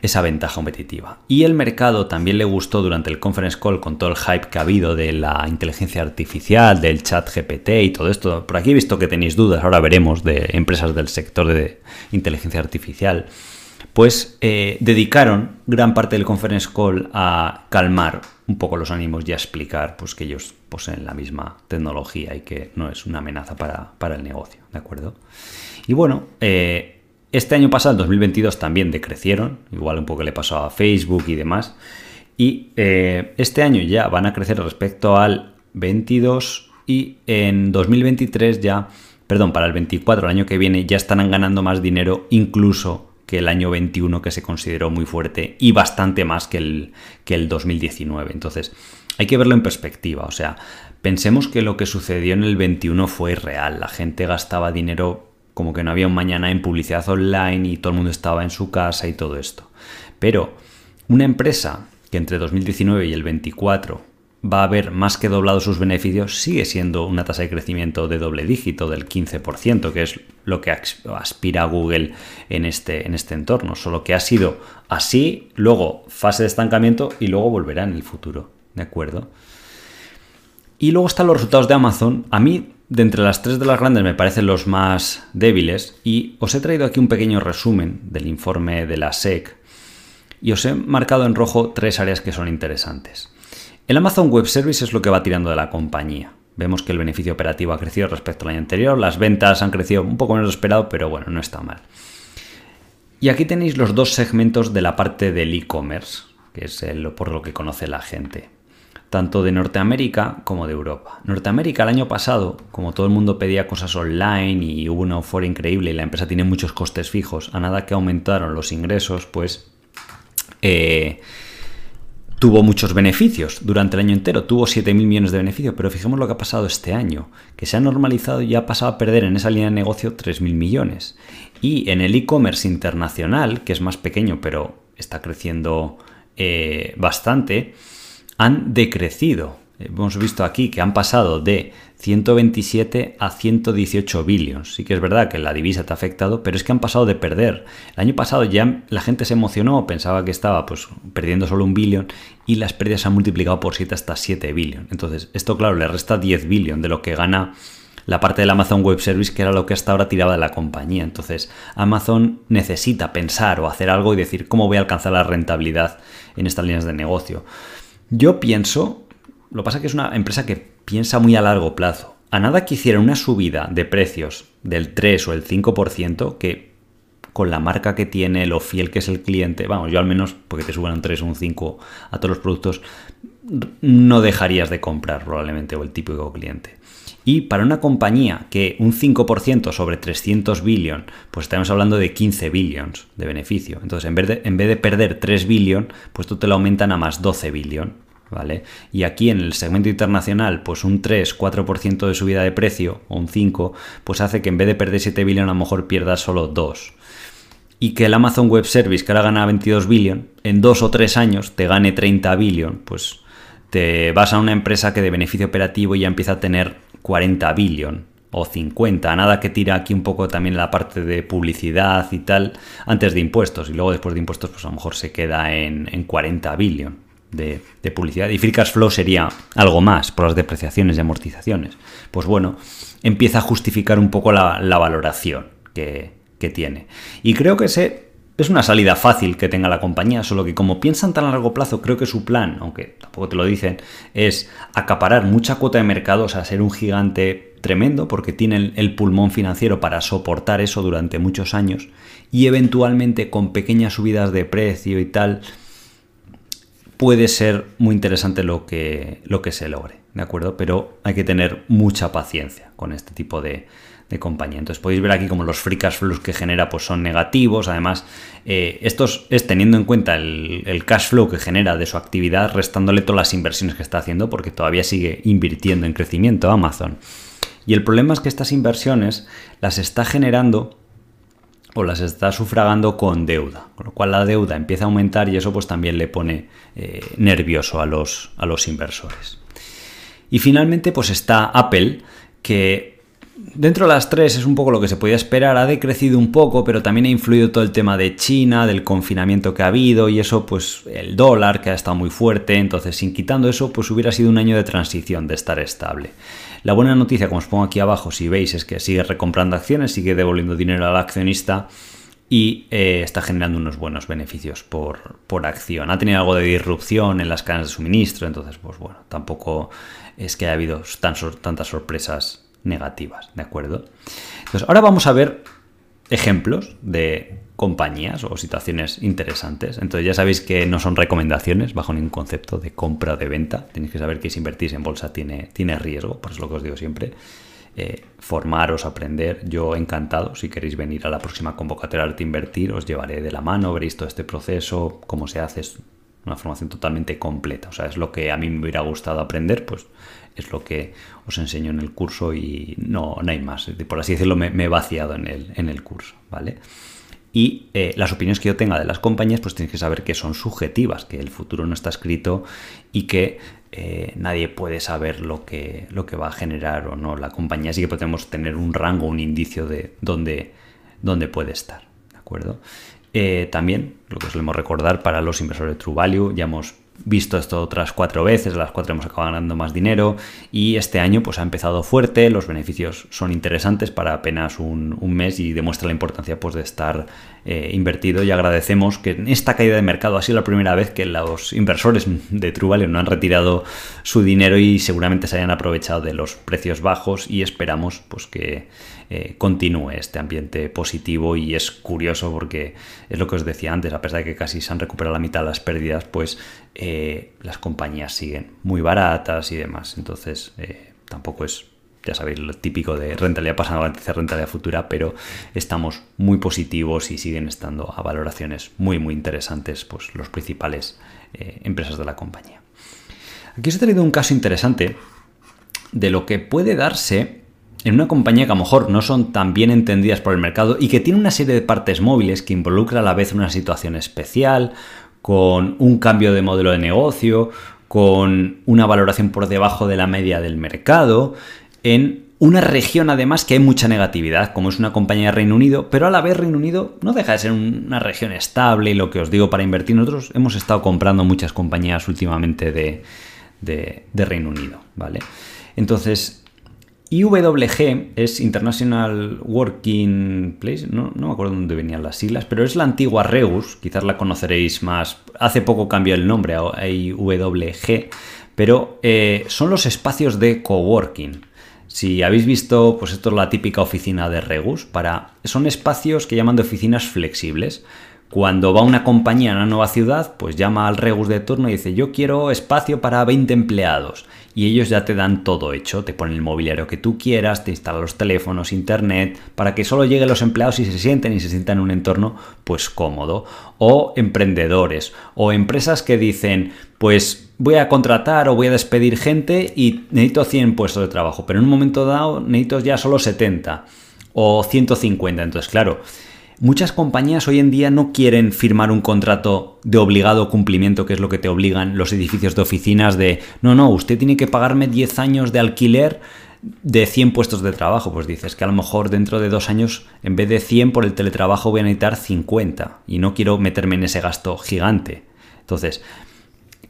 esa ventaja competitiva. Y el mercado también le gustó durante el conference call con todo el hype que ha habido de la inteligencia artificial, del chat GPT y todo esto. Por aquí he visto que tenéis dudas, ahora veremos, de empresas del sector de inteligencia artificial pues eh, dedicaron gran parte del conference call a calmar un poco los ánimos y a explicar pues, que ellos poseen la misma tecnología y que no es una amenaza para, el negocio, ¿de acuerdo? Y bueno, eh, este año pasado, el 2022, también decrecieron, igual un poco le pasó a Facebook y demás, y eh, este año ya van a crecer respecto al 22 y en 2023 ya, perdón, para el 24, el año que viene, ya estarán ganando más dinero incluso que el año 21 que se consideró muy fuerte y bastante más que el, que el 2019. Entonces, hay que verlo en perspectiva. O sea, pensemos que lo que sucedió en el 21 fue real. La gente gastaba dinero como que no había un mañana en publicidad online y todo el mundo estaba en su casa y todo esto. Pero una empresa que entre 2019 y el 24 va a haber más que doblado sus beneficios, sigue siendo una tasa de crecimiento de doble dígito del 15%, que es lo que aspira Google en este, en este entorno. Solo que ha sido así, luego fase de estancamiento y luego volverá en el futuro. ¿De acuerdo? Y luego están los resultados de Amazon. A mí, de entre las tres de las grandes, me parecen los más débiles. Y os he traído aquí un pequeño resumen del informe de la SEC. Y os he marcado en rojo tres áreas que son interesantes. El Amazon Web Service es lo que va tirando de la compañía. Vemos que el beneficio operativo ha crecido respecto al año anterior, las ventas han crecido un poco menos esperado, pero bueno, no está mal. Y aquí tenéis los dos segmentos de la parte del e-commerce, que es por lo que conoce la gente, tanto de Norteamérica como de Europa. Norteamérica el año pasado, como todo el mundo pedía cosas online y hubo una euforia increíble y la empresa tiene muchos costes fijos, a nada que aumentaron los ingresos, pues... Eh, tuvo muchos beneficios durante el año entero, tuvo 7.000 millones de beneficios, pero fijemos lo que ha pasado este año, que se ha normalizado y ha pasado a perder en esa línea de negocio 3.000 millones. Y en el e-commerce internacional, que es más pequeño, pero está creciendo eh, bastante, han decrecido. Hemos visto aquí que han pasado de 127 a 118 billions. Sí que es verdad que la divisa te ha afectado, pero es que han pasado de perder. El año pasado ya la gente se emocionó, pensaba que estaba pues perdiendo solo un billón y las pérdidas se han multiplicado por 7 hasta 7 billion. Entonces, esto claro, le resta 10 billion de lo que gana la parte del Amazon Web Service, que era lo que hasta ahora tiraba de la compañía. Entonces, Amazon necesita pensar o hacer algo y decir cómo voy a alcanzar la rentabilidad en estas líneas de negocio. Yo pienso, lo pasa que es una empresa que piensa muy a largo plazo. A nada que hiciera una subida de precios del 3 o el 5%, que con la marca que tiene, lo fiel que es el cliente, vamos, yo al menos, porque te suban un 3 o un 5 a todos los productos, no dejarías de comprar probablemente o el típico cliente. Y para una compañía que un 5% sobre 300 billion, pues estamos hablando de 15 billions de beneficio. Entonces, en vez de, en vez de perder 3 billion, pues tú te lo aumentan a más 12 billion. ¿Vale? Y aquí en el segmento internacional, pues un 3-4% de subida de precio, o un 5, pues hace que en vez de perder 7 billones, a lo mejor pierdas solo 2. Y que el Amazon Web Service, que ahora gana 22 billion, en 2 o 3 años te gane 30 billion, pues te vas a una empresa que de beneficio operativo ya empieza a tener 40 billion o 50, nada que tira aquí un poco también la parte de publicidad y tal antes de impuestos y luego después de impuestos pues a lo mejor se queda en, 40 billion de, publicidad y free flow sería algo más por las depreciaciones y amortizaciones. Pues bueno, empieza a justificar un poco la, valoración que, que tiene. Y creo que ese es una salida fácil que tenga la compañía, solo que como piensan tan a largo plazo, creo que su plan, aunque tampoco te lo dicen, es acaparar mucha cuota de mercado, o sea, ser un gigante tremendo, porque tienen el pulmón financiero para soportar eso durante muchos años, y eventualmente con pequeñas subidas de precio y tal, puede ser muy interesante lo que, lo que se logre, ¿de acuerdo? Pero hay que tener mucha paciencia con este tipo de, de compañía. Entonces podéis ver aquí como los free cash flows que genera pues son negativos. Además, eh, esto es teniendo en cuenta el, cash flow que genera de su actividad, restándole todas las inversiones que está haciendo, porque todavía sigue invirtiendo en crecimiento Amazon. Y el problema es que estas inversiones las está generando o las está sufragando con deuda, con lo cual la deuda empieza a aumentar y eso pues también le pone eh, nervioso a los, a los inversores. Y finalmente pues está Apple, que Dentro de las tres es un poco lo que se podía esperar, ha decrecido un poco, pero también ha influido todo el tema de China, del confinamiento que ha habido y eso, pues el dólar que ha estado muy fuerte, entonces sin quitando eso, pues hubiera sido un año de transición, de estar estable. La buena noticia, como os pongo aquí abajo, si veis, es que sigue recomprando acciones, sigue devolviendo dinero al accionista y eh, está generando unos buenos beneficios por, por, acción. Ha tenido algo de disrupción en las cadenas de suministro, entonces, pues bueno, tampoco es que haya habido tan, tantas sorpresas negativas, ¿de acuerdo? Entonces, ahora vamos a ver ejemplos de compañías o situaciones interesantes. Entonces ya sabéis que no son recomendaciones bajo ningún concepto de compra o de venta. Tenéis que saber que si invertís en bolsa tiene, tiene riesgo, por eso es lo que os digo siempre. Eh, formaros, aprender. Yo encantado, si queréis venir a la próxima convocatoria de invertir, os llevaré de la mano, veréis todo este proceso, cómo se hace, es una formación totalmente completa. O sea, es lo que a mí me hubiera gustado aprender, pues es lo que os enseño en el curso y no, no hay más. Por así decirlo, me, he vaciado en el, en el curso, ¿vale? Y eh, las opiniones que yo tenga de las compañías, pues tienes que saber que son subjetivas, que el futuro no está escrito y que eh, nadie puede saber lo que, lo que va a generar o no la compañía. Así que podemos tener un rango, un indicio de dónde, dónde puede estar. ¿De acuerdo? Eh, también, lo que solemos recordar para los inversores de True Value, ya hemos visto esto otras cuatro veces, las cuatro hemos acabado ganando más dinero y este año pues ha empezado fuerte, los beneficios son interesantes para apenas un, mes y demuestra la importancia pues de estar eh, invertido y agradecemos que en esta caída de mercado ha sido la primera vez que los inversores de True no han retirado su dinero y seguramente se hayan aprovechado de los precios bajos y esperamos pues que eh, continúe este ambiente positivo y es curioso porque es lo que os decía antes, a pesar de que casi se han recuperado la mitad de las pérdidas, pues eh, las compañías siguen muy baratas y demás. Entonces tampoco es ya sabéis, lo típico de rentabilidad pasada de rentabilidad futura, pero estamos muy positivos y siguen estando a valoraciones muy, muy interesantes pues, los principales empresas de la compañía. Aquí os he traído un caso interesante de lo que puede darse en una compañía que a lo mejor no son tan bien entendidas por el mercado y que tiene una serie de partes móviles que involucra a la vez una situación especial, con un cambio de modelo de negocio, con una valoración por debajo de la media del mercado, en una región además que hay mucha negatividad, como es una compañía de Reino Unido, pero a la vez Reino Unido no deja de ser una región estable y lo que os digo para invertir nosotros hemos estado comprando muchas compañías últimamente de, Reino Unido, ¿vale? Entonces, IWG es International Working Place, no, me acuerdo dónde venían las siglas, pero es la antigua Reus, quizás la conoceréis más, hace poco cambió el nombre a IWG, pero eh, son los espacios de coworking. Si habéis visto, pues esto es la típica oficina de Regus, para, son espacios que llaman de oficinas flexibles. Cuando va una compañía a una nueva ciudad, pues llama al Regus de turno y dice, yo quiero espacio para 20 empleados y ellos ya te dan todo hecho, te ponen el mobiliario que tú quieras, te instalan los teléfonos, internet, para que solo lleguen los empleados y se sienten y se sientan en un entorno pues cómodo. O emprendedores o empresas que dicen, pues voy a contratar o voy a despedir gente y necesito 100 puestos de trabajo, pero en un momento dado necesito ya solo 70 o 150. Entonces, claro, Muchas compañías hoy en día no quieren firmar un contrato de obligado cumplimiento, que es lo que te obligan los edificios de oficinas de, no, no, usted tiene que pagarme 10 años de alquiler de 100 puestos de trabajo, pues dices que a lo mejor dentro de dos años, en vez de 100 por el teletrabajo, voy a necesitar 50 y no quiero meterme en ese gasto gigante. Entonces,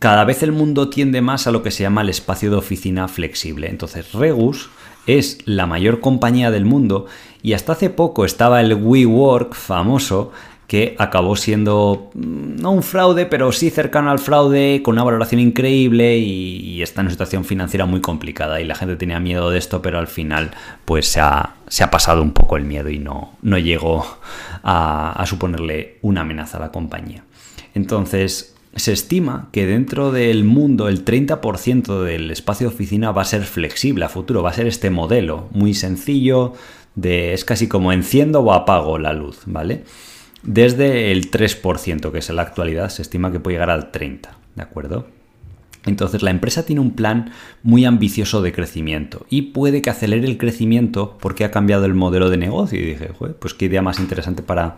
cada vez el mundo tiende más a lo que se llama el espacio de oficina flexible. Entonces, Regus es la mayor compañía del mundo y hasta hace poco estaba el WeWork famoso que acabó siendo mm, no un fraude, pero sí cercano al fraude, con una valoración increíble y, está en una situación financiera muy complicada. Y la gente tenía miedo de esto, pero al final pues se ha, pasado un poco el miedo y no, llegó a suponerle una amenaza a la compañía. Entonces, se estima que dentro del mundo el 30% del espacio de oficina va a ser flexible a futuro, va a ser este modelo muy sencillo, de, es casi como enciendo o apago la luz, ¿vale? Desde el 3%, que es en la actualidad, se estima que puede llegar al 30%, ¿de acuerdo? Entonces la empresa tiene un plan muy ambicioso de crecimiento y puede que acelere el crecimiento porque ha cambiado el modelo de negocio. Y dije, pues qué idea más interesante para,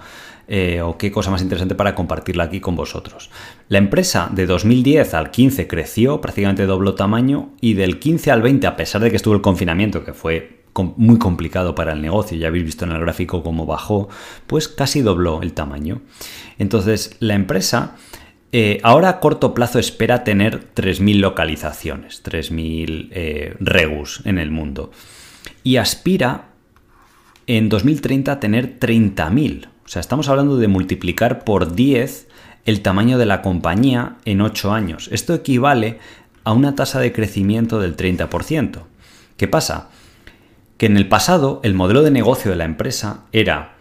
eh, o qué cosa más interesante para compartirla aquí con vosotros. La empresa de 2010 al 15 creció, prácticamente dobló tamaño y del 15 al 20, a pesar de que estuvo el confinamiento, que fue muy complicado para el negocio, ya habéis visto en el gráfico cómo bajó, pues casi dobló el tamaño. Entonces, la empresa eh, ahora a corto plazo espera tener 3.000 localizaciones, 3.000 eh, regus en el mundo. Y aspira en 2030 a tener 30.000. O sea, estamos hablando de multiplicar por 10 el tamaño de la compañía en 8 años. Esto equivale a una tasa de crecimiento del 30%. ¿Qué pasa? que en el pasado el modelo de negocio de la empresa era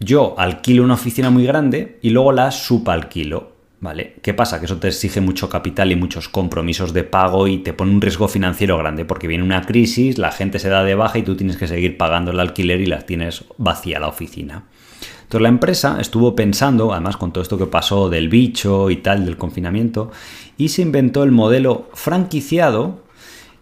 yo alquilo una oficina muy grande y luego la subalquilo. ¿Vale? ¿Qué pasa? Que eso te exige mucho capital y muchos compromisos de pago y te pone un riesgo financiero grande porque viene una crisis, la gente se da de baja y tú tienes que seguir pagando el alquiler y la tienes vacía la oficina. Entonces la empresa estuvo pensando, además con todo esto que pasó del bicho y tal, del confinamiento, y se inventó el modelo franquiciado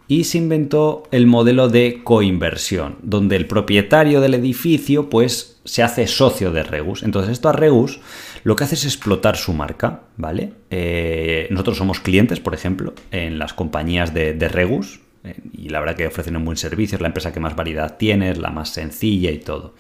y se inventó el modelo de coinversión, donde el propietario del edificio pues se hace socio de Regus. Entonces esto a Regus lo que hace es explotar su marca, ¿vale? Eh, nosotros somos clientes, por ejemplo, en las compañías de, Regus, eh, y la verdad que ofrecen un buen servicio, es la empresa que más variedad tiene, es la más sencilla y todo.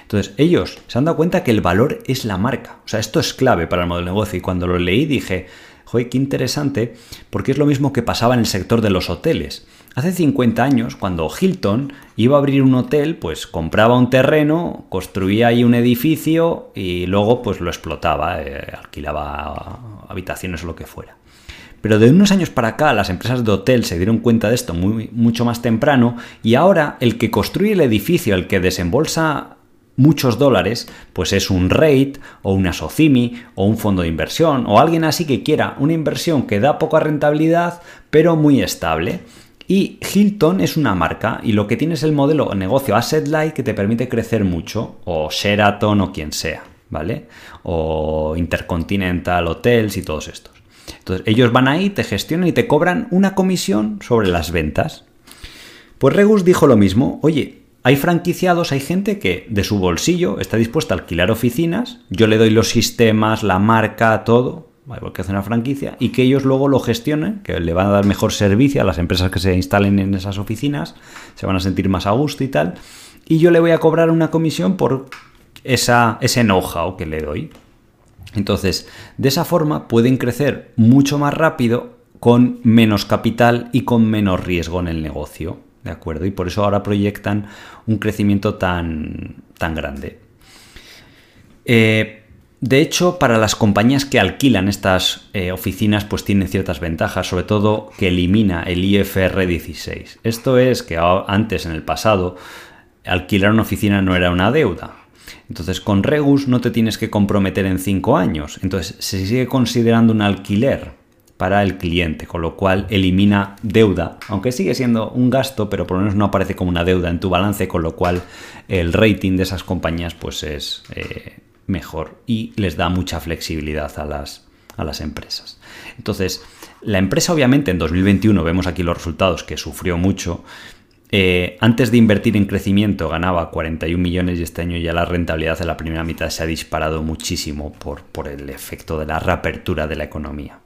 Entonces, ellos se han dado cuenta que el valor es la marca. O sea, esto es clave para el modelo de negocio. Y cuando lo leí dije, Joder, qué interesante, porque es lo mismo que pasaba en el sector de los hoteles. Hace 50 años, cuando Hilton iba a abrir un hotel, pues compraba un terreno, construía ahí un edificio y luego pues lo explotaba, eh, alquilaba habitaciones o lo que fuera. Pero de unos años para acá las empresas de hotel se dieron cuenta de esto mucho más temprano y ahora el que construye el edificio, el que desembolsa muchos dólares, pues es un REIT o una SOCIMI o un fondo de inversión o alguien así que quiera una inversión que da poca rentabilidad pero muy estable. Y Hilton es una marca y lo que tiene es el modelo negocio asset light que te permite crecer mucho o Sheraton o quien sea, ¿vale? O Intercontinental Hotels y todos estos. Entonces ellos van ahí, te gestionan y te cobran una comisión sobre las ventas. Pues Regus dijo lo mismo, oye, hay franquiciados, hay gente que de su bolsillo está dispuesta a alquilar oficinas, yo le doy los sistemas, la marca, todo, igual que hace una franquicia, y que ellos luego lo gestionen, que le van a dar mejor servicio a las empresas que se instalen en esas oficinas, se van a sentir más a gusto y tal, y yo le voy a cobrar una comisión por esa, ese know-how que le doy. Entonces, de esa forma pueden crecer mucho más rápido con menos capital y con menos riesgo en el negocio. ¿De acuerdo? Y por eso ahora proyectan un crecimiento tan, tan grande. Eh, de hecho, para las compañías que alquilan estas eh, oficinas, pues tienen ciertas ventajas, sobre todo que elimina el IFR 16. Esto es que antes, en el pasado, alquilar una oficina no era una deuda. Entonces, con Regus no te tienes que comprometer en cinco años. Entonces, se sigue considerando un alquiler para el cliente, con lo cual elimina deuda, aunque sigue siendo un gasto, pero por lo menos no aparece como una deuda en tu balance, con lo cual el rating de esas compañías pues es eh, mejor y les da mucha flexibilidad a las, a las empresas. Entonces, la empresa obviamente en 2021 vemos aquí los resultados que sufrió mucho. Eh, antes de invertir en crecimiento ganaba 41 millones y este año ya la rentabilidad de la primera mitad se ha disparado muchísimo por, por el efecto de la reapertura de la economía.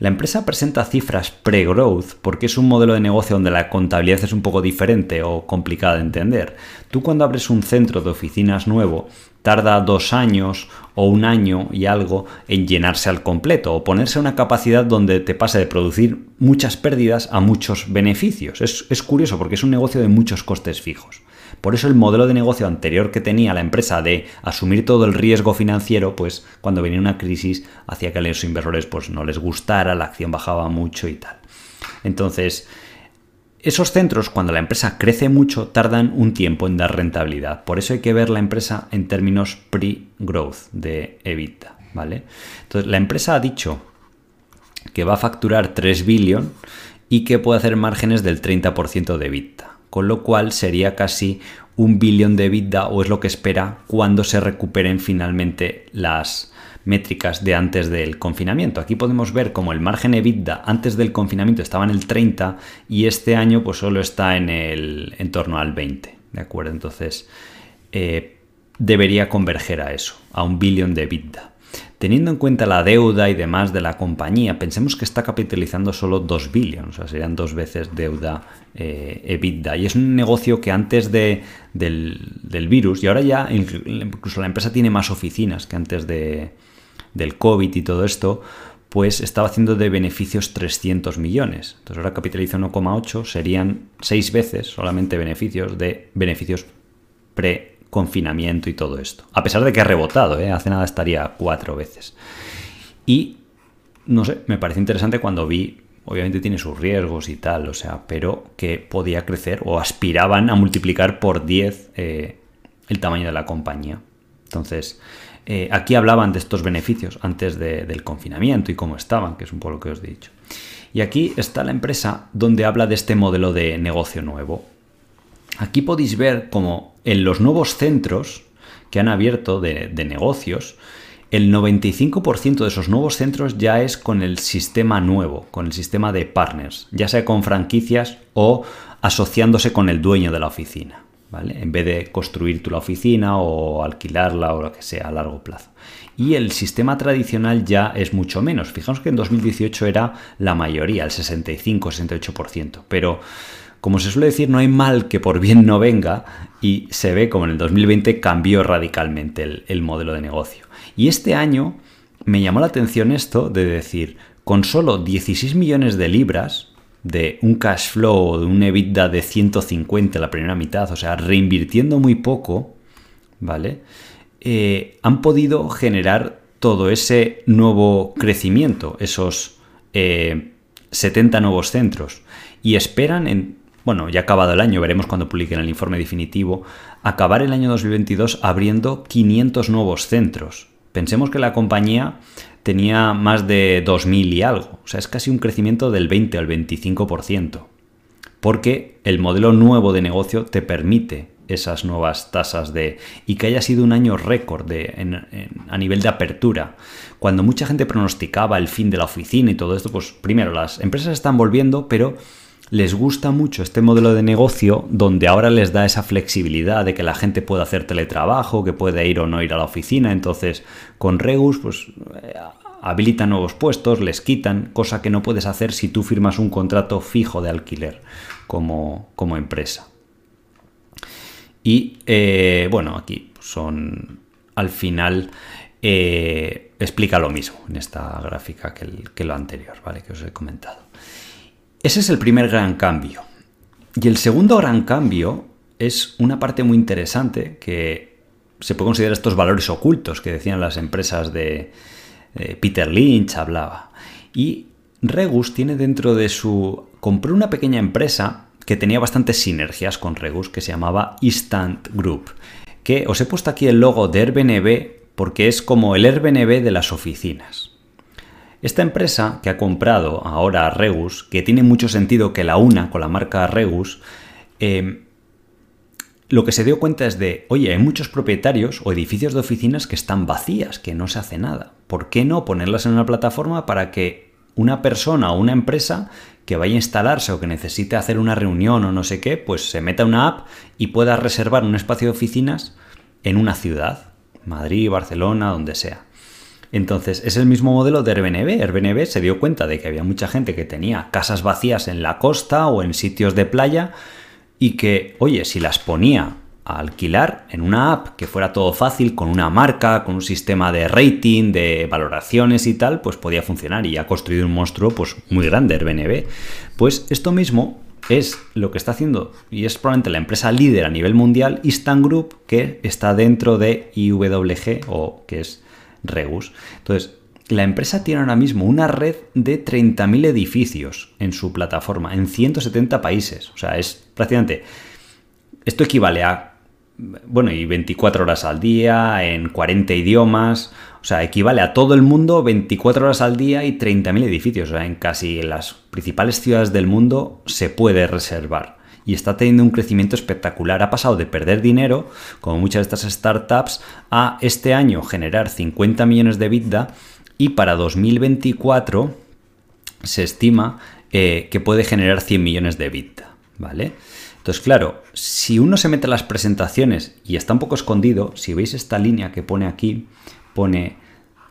La empresa presenta cifras pre-growth porque es un modelo de negocio donde la contabilidad es un poco diferente o complicada de entender. Tú cuando abres un centro de oficinas nuevo, tarda dos años o un año y algo en llenarse al completo o ponerse a una capacidad donde te pase de producir muchas pérdidas a muchos beneficios. Es, es curioso porque es un negocio de muchos costes fijos. Por eso el modelo de negocio anterior que tenía la empresa de asumir todo el riesgo financiero, pues cuando venía una crisis hacía que a los inversores pues no les gustara, la acción bajaba mucho y tal. Entonces, esos centros, cuando la empresa crece mucho, tardan un tiempo en dar rentabilidad. Por eso hay que ver la empresa en términos pre-growth de EBITDA, ¿vale? Entonces, la empresa ha dicho que va a facturar 3 billion y que puede hacer márgenes del 30% de EBITDA con lo cual sería casi un billón de EBITDA o es lo que espera cuando se recuperen finalmente las métricas de antes del confinamiento. Aquí podemos ver como el margen EBITDA antes del confinamiento estaba en el 30 y este año pues solo está en el en torno al 20, ¿de acuerdo? Entonces eh, debería converger a eso, a un billón de EBITDA. Teniendo en cuenta la deuda y demás de la compañía, pensemos que está capitalizando solo 2 billones, o sea, serían dos veces deuda eh, EBITDA. Y es un negocio que antes de, del, virus, y ahora ya incluso la empresa tiene más oficinas que antes de, del COVID y todo esto, pues estaba haciendo de beneficios 300 millones. Entonces ahora capitaliza 1,8, serían 6 veces solamente beneficios de beneficios pre confinamiento y todo esto. A pesar de que ha rebotado, ¿eh? hace nada estaría cuatro veces. Y, no sé, me parece interesante cuando vi, obviamente tiene sus riesgos y tal, o sea, pero que podía crecer o aspiraban a multiplicar por 10 eh, el tamaño de la compañía. Entonces, eh, aquí hablaban de estos beneficios antes del confinamiento y cómo estaban, que es un poco lo que os he dicho. Y aquí está la empresa donde habla de este modelo de negocio nuevo. Aquí podéis ver cómo en los nuevos centros que han abierto de, negocios, el 95% de esos nuevos centros ya es con el sistema nuevo, con el sistema de partners, ya sea con franquicias o asociándose con el dueño de la oficina, ¿vale? En vez de construir tú la oficina o alquilarla o lo que sea a largo plazo. Y el sistema tradicional ya es mucho menos. Fijaos que en 2018 era la mayoría, el 65-68%, pero como se suele decir, no hay mal que por bien no venga y se ve como en el 2020 cambió radicalmente el, modelo de negocio. Y este año me llamó la atención esto de decir, con solo 16 millones de libras de un cash flow de un EBITDA de 150 la primera mitad, o sea, reinvirtiendo muy poco, ¿vale? Eh, han podido generar todo ese nuevo crecimiento, esos 70 eh, nuevos centros, y esperan en bueno, ya acabado el año, veremos cuando publiquen el informe definitivo, acabar el año 2022 abriendo 500 nuevos centros. Pensemos que la compañía tenía más de 2.000 y algo, o sea, es casi un crecimiento del 20 al 25%, porque el modelo nuevo de negocio te permite esas nuevas tasas de... y que haya sido un año récord a nivel de apertura. Cuando mucha gente pronosticaba el fin de la oficina y todo esto, pues primero las empresas están volviendo, pero les gusta mucho este modelo de negocio donde ahora les da esa flexibilidad de que la gente puede hacer teletrabajo, que puede ir o no ir a la oficina. Entonces, con Regus, pues eh, habilitan nuevos puestos, les quitan, cosa que no puedes hacer si tú firmas un contrato fijo de alquiler como, como empresa. Y eh, bueno, aquí son al final eh, explica lo mismo en esta gráfica que, que lo anterior, ¿vale? Que os he comentado. Ese es el primer gran cambio. Y el segundo gran cambio es una parte muy interesante que se puede considerar estos valores ocultos que decían las empresas de Peter Lynch, hablaba. Y Regus tiene dentro de su... compró una pequeña empresa que tenía bastantes sinergias con Regus que se llamaba Instant Group. Que os he puesto aquí el logo de Airbnb porque es como el Airbnb de las oficinas. Esta empresa que ha comprado ahora a Regus, que tiene mucho sentido que la una con la marca Regus, em, lo que se dio cuenta es de, oye, hay muchos propietarios o edificios de oficinas que están vacías, que no se hace nada. ¿Por qué no ponerlas en una plataforma para que una persona o una empresa que vaya a instalarse o que necesite hacer una reunión o no sé qué, pues se meta una app y pueda reservar un espacio de oficinas en una ciudad, Madrid, Barcelona, donde sea. Entonces, es el mismo modelo de Airbnb. Airbnb se dio cuenta de que había mucha gente que tenía casas vacías en la costa o en sitios de playa y que, oye, si las ponía a alquilar en una app que fuera todo fácil, con una marca, con un sistema de rating, de valoraciones y tal, pues podía funcionar y ha construido un monstruo pues muy grande Airbnb. Pues esto mismo es lo que está haciendo y es probablemente la empresa líder a nivel mundial, Instant Group, que está dentro de IWG o que es Regus. Entonces, la empresa tiene ahora mismo una red de 30.000 edificios en su plataforma, en 170 países. O sea, es prácticamente... Esto equivale a... Bueno, y 24 horas al día, en 40 idiomas. O sea, equivale a todo el mundo 24 horas al día y 30.000 edificios. O sea, en casi las principales ciudades del mundo se puede reservar y está teniendo un crecimiento espectacular. Ha pasado de perder dinero, como muchas de estas startups, a este año generar 50 millones de vida y para 2024 se estima eh, que puede generar 100 millones de vida, ¿vale? Entonces, claro, si uno se mete a las presentaciones y está un poco escondido, si veis esta línea que pone aquí, pone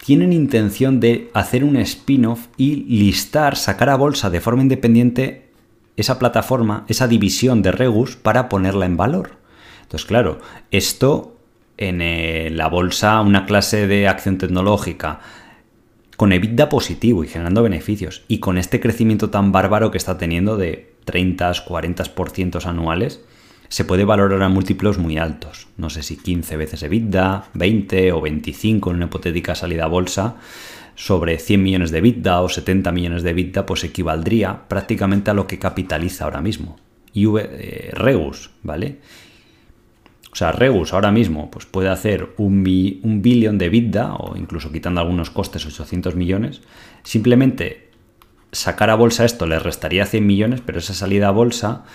tienen intención de hacer un spin-off y listar, sacar a bolsa de forma independiente esa plataforma, esa división de Regus para ponerla en valor. Entonces, claro, esto en eh, la bolsa, una clase de acción tecnológica con EBITDA positivo y generando beneficios, y con este crecimiento tan bárbaro que está teniendo de 30, 40% anuales, se puede valorar a múltiplos muy altos. No sé si 15 veces EBITDA, 20 o 25 en una hipotética salida a bolsa sobre 100 millones de EBITDA o 70 millones de EBITDA, pues equivaldría prácticamente a lo que capitaliza ahora mismo. Y eh, Regus, ¿vale? O sea, Regus ahora mismo pues puede hacer un, un billón de EBITDA, o incluso quitando algunos costes, 800 millones. Simplemente sacar a bolsa esto le restaría 100 millones, pero esa salida a bolsa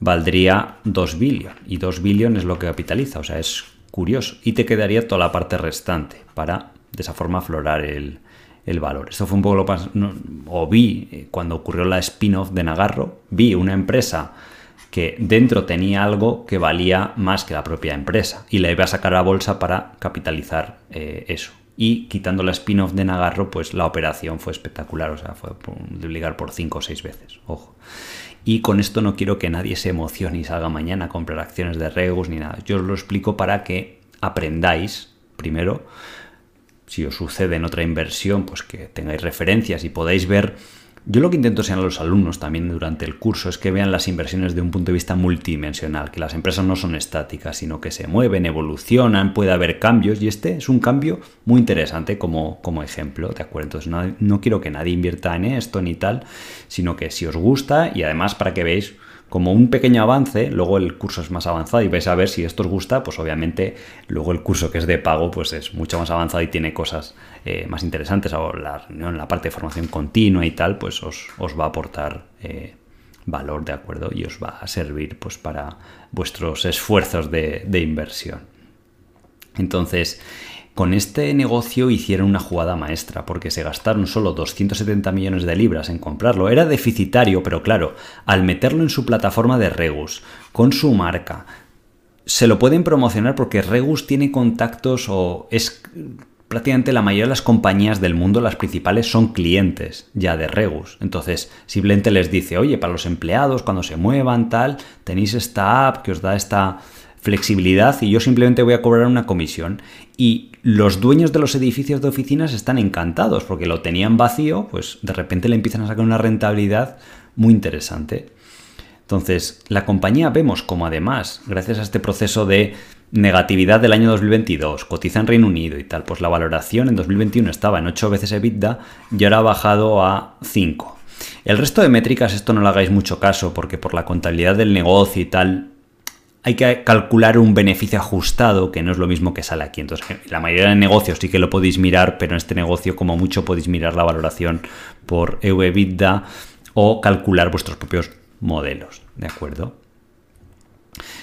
valdría 2 billones. Y 2 billones es lo que capitaliza, o sea, es curioso. Y te quedaría toda la parte restante para de esa forma aflorar el, el valor. Esto fue un poco lo que vi eh, cuando ocurrió la spin-off de Nagarro, vi una empresa que dentro tenía algo que valía más que la propia empresa y la iba a sacar a bolsa para capitalizar eh, eso. Y quitando la spin-off de Nagarro, pues la operación fue espectacular, o sea, fue ligar por 5 o 6 veces, ojo. Y con esto no quiero que nadie se emocione y salga mañana a comprar acciones de Regus ni nada. Yo os lo explico para que aprendáis, primero, si os sucede en otra inversión, pues que tengáis referencias y podáis ver. Yo lo que intento enseñar a los alumnos también durante el curso es que vean las inversiones de un punto de vista multidimensional, que las empresas no son estáticas, sino que se mueven, evolucionan, puede haber cambios y este es un cambio muy interesante como, como ejemplo, ¿de acuerdo? Entonces no, no quiero que nadie invierta en esto ni tal, sino que si os gusta y además para que veáis como un pequeño avance, luego el curso es más avanzado y vais a ver si esto os gusta, pues obviamente luego el curso que es de pago pues es mucho más avanzado y tiene cosas eh, más interesantes, o la, la parte de formación continua y tal, pues os, va a aportar eh, valor, ¿de acuerdo? Y os va a servir pues para vuestros esfuerzos de inversión. Entonces, con este negocio hicieron una jugada maestra, porque se gastaron solo 270 millones de libras en comprarlo. Era deficitario, pero claro, al meterlo en su plataforma de Regus, con su marca, se lo pueden promocionar porque Regus tiene contactos o es prácticamente la mayoría de las compañías del mundo, las principales, son clientes ya de Regus. Entonces, simplemente les dice, oye, para los empleados, cuando se muevan, tal, tenéis esta app que os da esta flexibilidad y yo simplemente voy a cobrar una comisión. Y los dueños de los edificios de oficinas están encantados porque lo tenían vacío, pues de repente le empiezan a sacar una rentabilidad muy interesante. Entonces, la compañía vemos como además, gracias a este proceso de negatividad del año 2022, cotiza en Reino Unido y tal, pues la valoración en 2021 estaba en 8 veces EBITDA y ahora ha bajado a 5. El resto de métricas esto no le hagáis mucho caso porque por la contabilidad del negocio y tal hay que calcular un beneficio ajustado, que no es lo mismo que sale aquí. Entonces, la mayoría de negocios sí que lo podéis mirar, pero en este negocio, como mucho, podéis mirar la valoración por EBITDA o calcular vuestros propios modelos, ¿de acuerdo?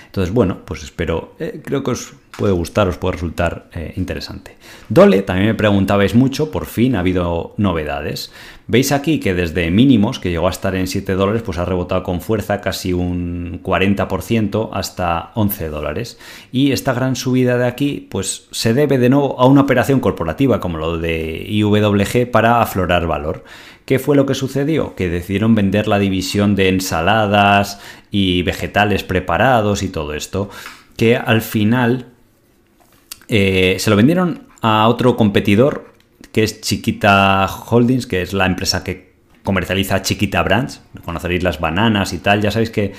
Entonces, bueno, pues espero, eh, creo que os puede gustar, os puede resultar eh, interesante. Dole, también me preguntabais mucho, por fin ha habido novedades. Veis aquí que desde mínimos, que llegó a estar en 7 dólares, pues ha rebotado con fuerza casi un 40% hasta 11 dólares. Y esta gran subida de aquí, pues se debe de nuevo a una operación corporativa como lo de IWG para aflorar valor. ¿Qué fue lo que sucedió? Que decidieron vender la división de ensaladas y vegetales preparados y todo esto, que al final eh, se lo vendieron a otro competidor que es Chiquita Holdings, que es la empresa que comercializa Chiquita Brands. Conoceréis las bananas y tal. Ya sabéis que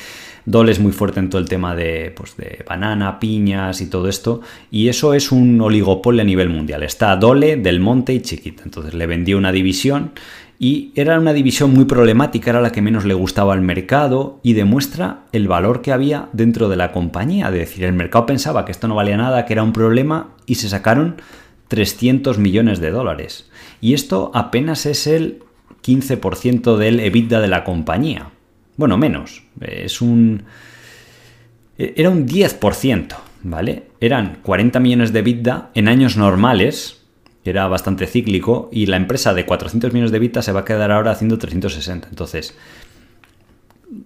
Dole es muy fuerte en todo el tema de, pues, de banana, piñas y todo esto. Y eso es un oligopolio a nivel mundial. Está Dole, Del Monte y Chiquita. Entonces le vendió una división y era una división muy problemática, era la que menos le gustaba al mercado y demuestra el valor que había dentro de la compañía. Es decir, el mercado pensaba que esto no valía nada, que era un problema y se sacaron 300 millones de dólares. Y esto apenas es el 15% del EBITDA de la compañía. Bueno, menos. Es un... Era un 10%, ¿vale? Eran 40 millones de EBITDA en años normales, era bastante cíclico, y la empresa de 400 millones de EBITDA se va a quedar ahora haciendo 360. Entonces,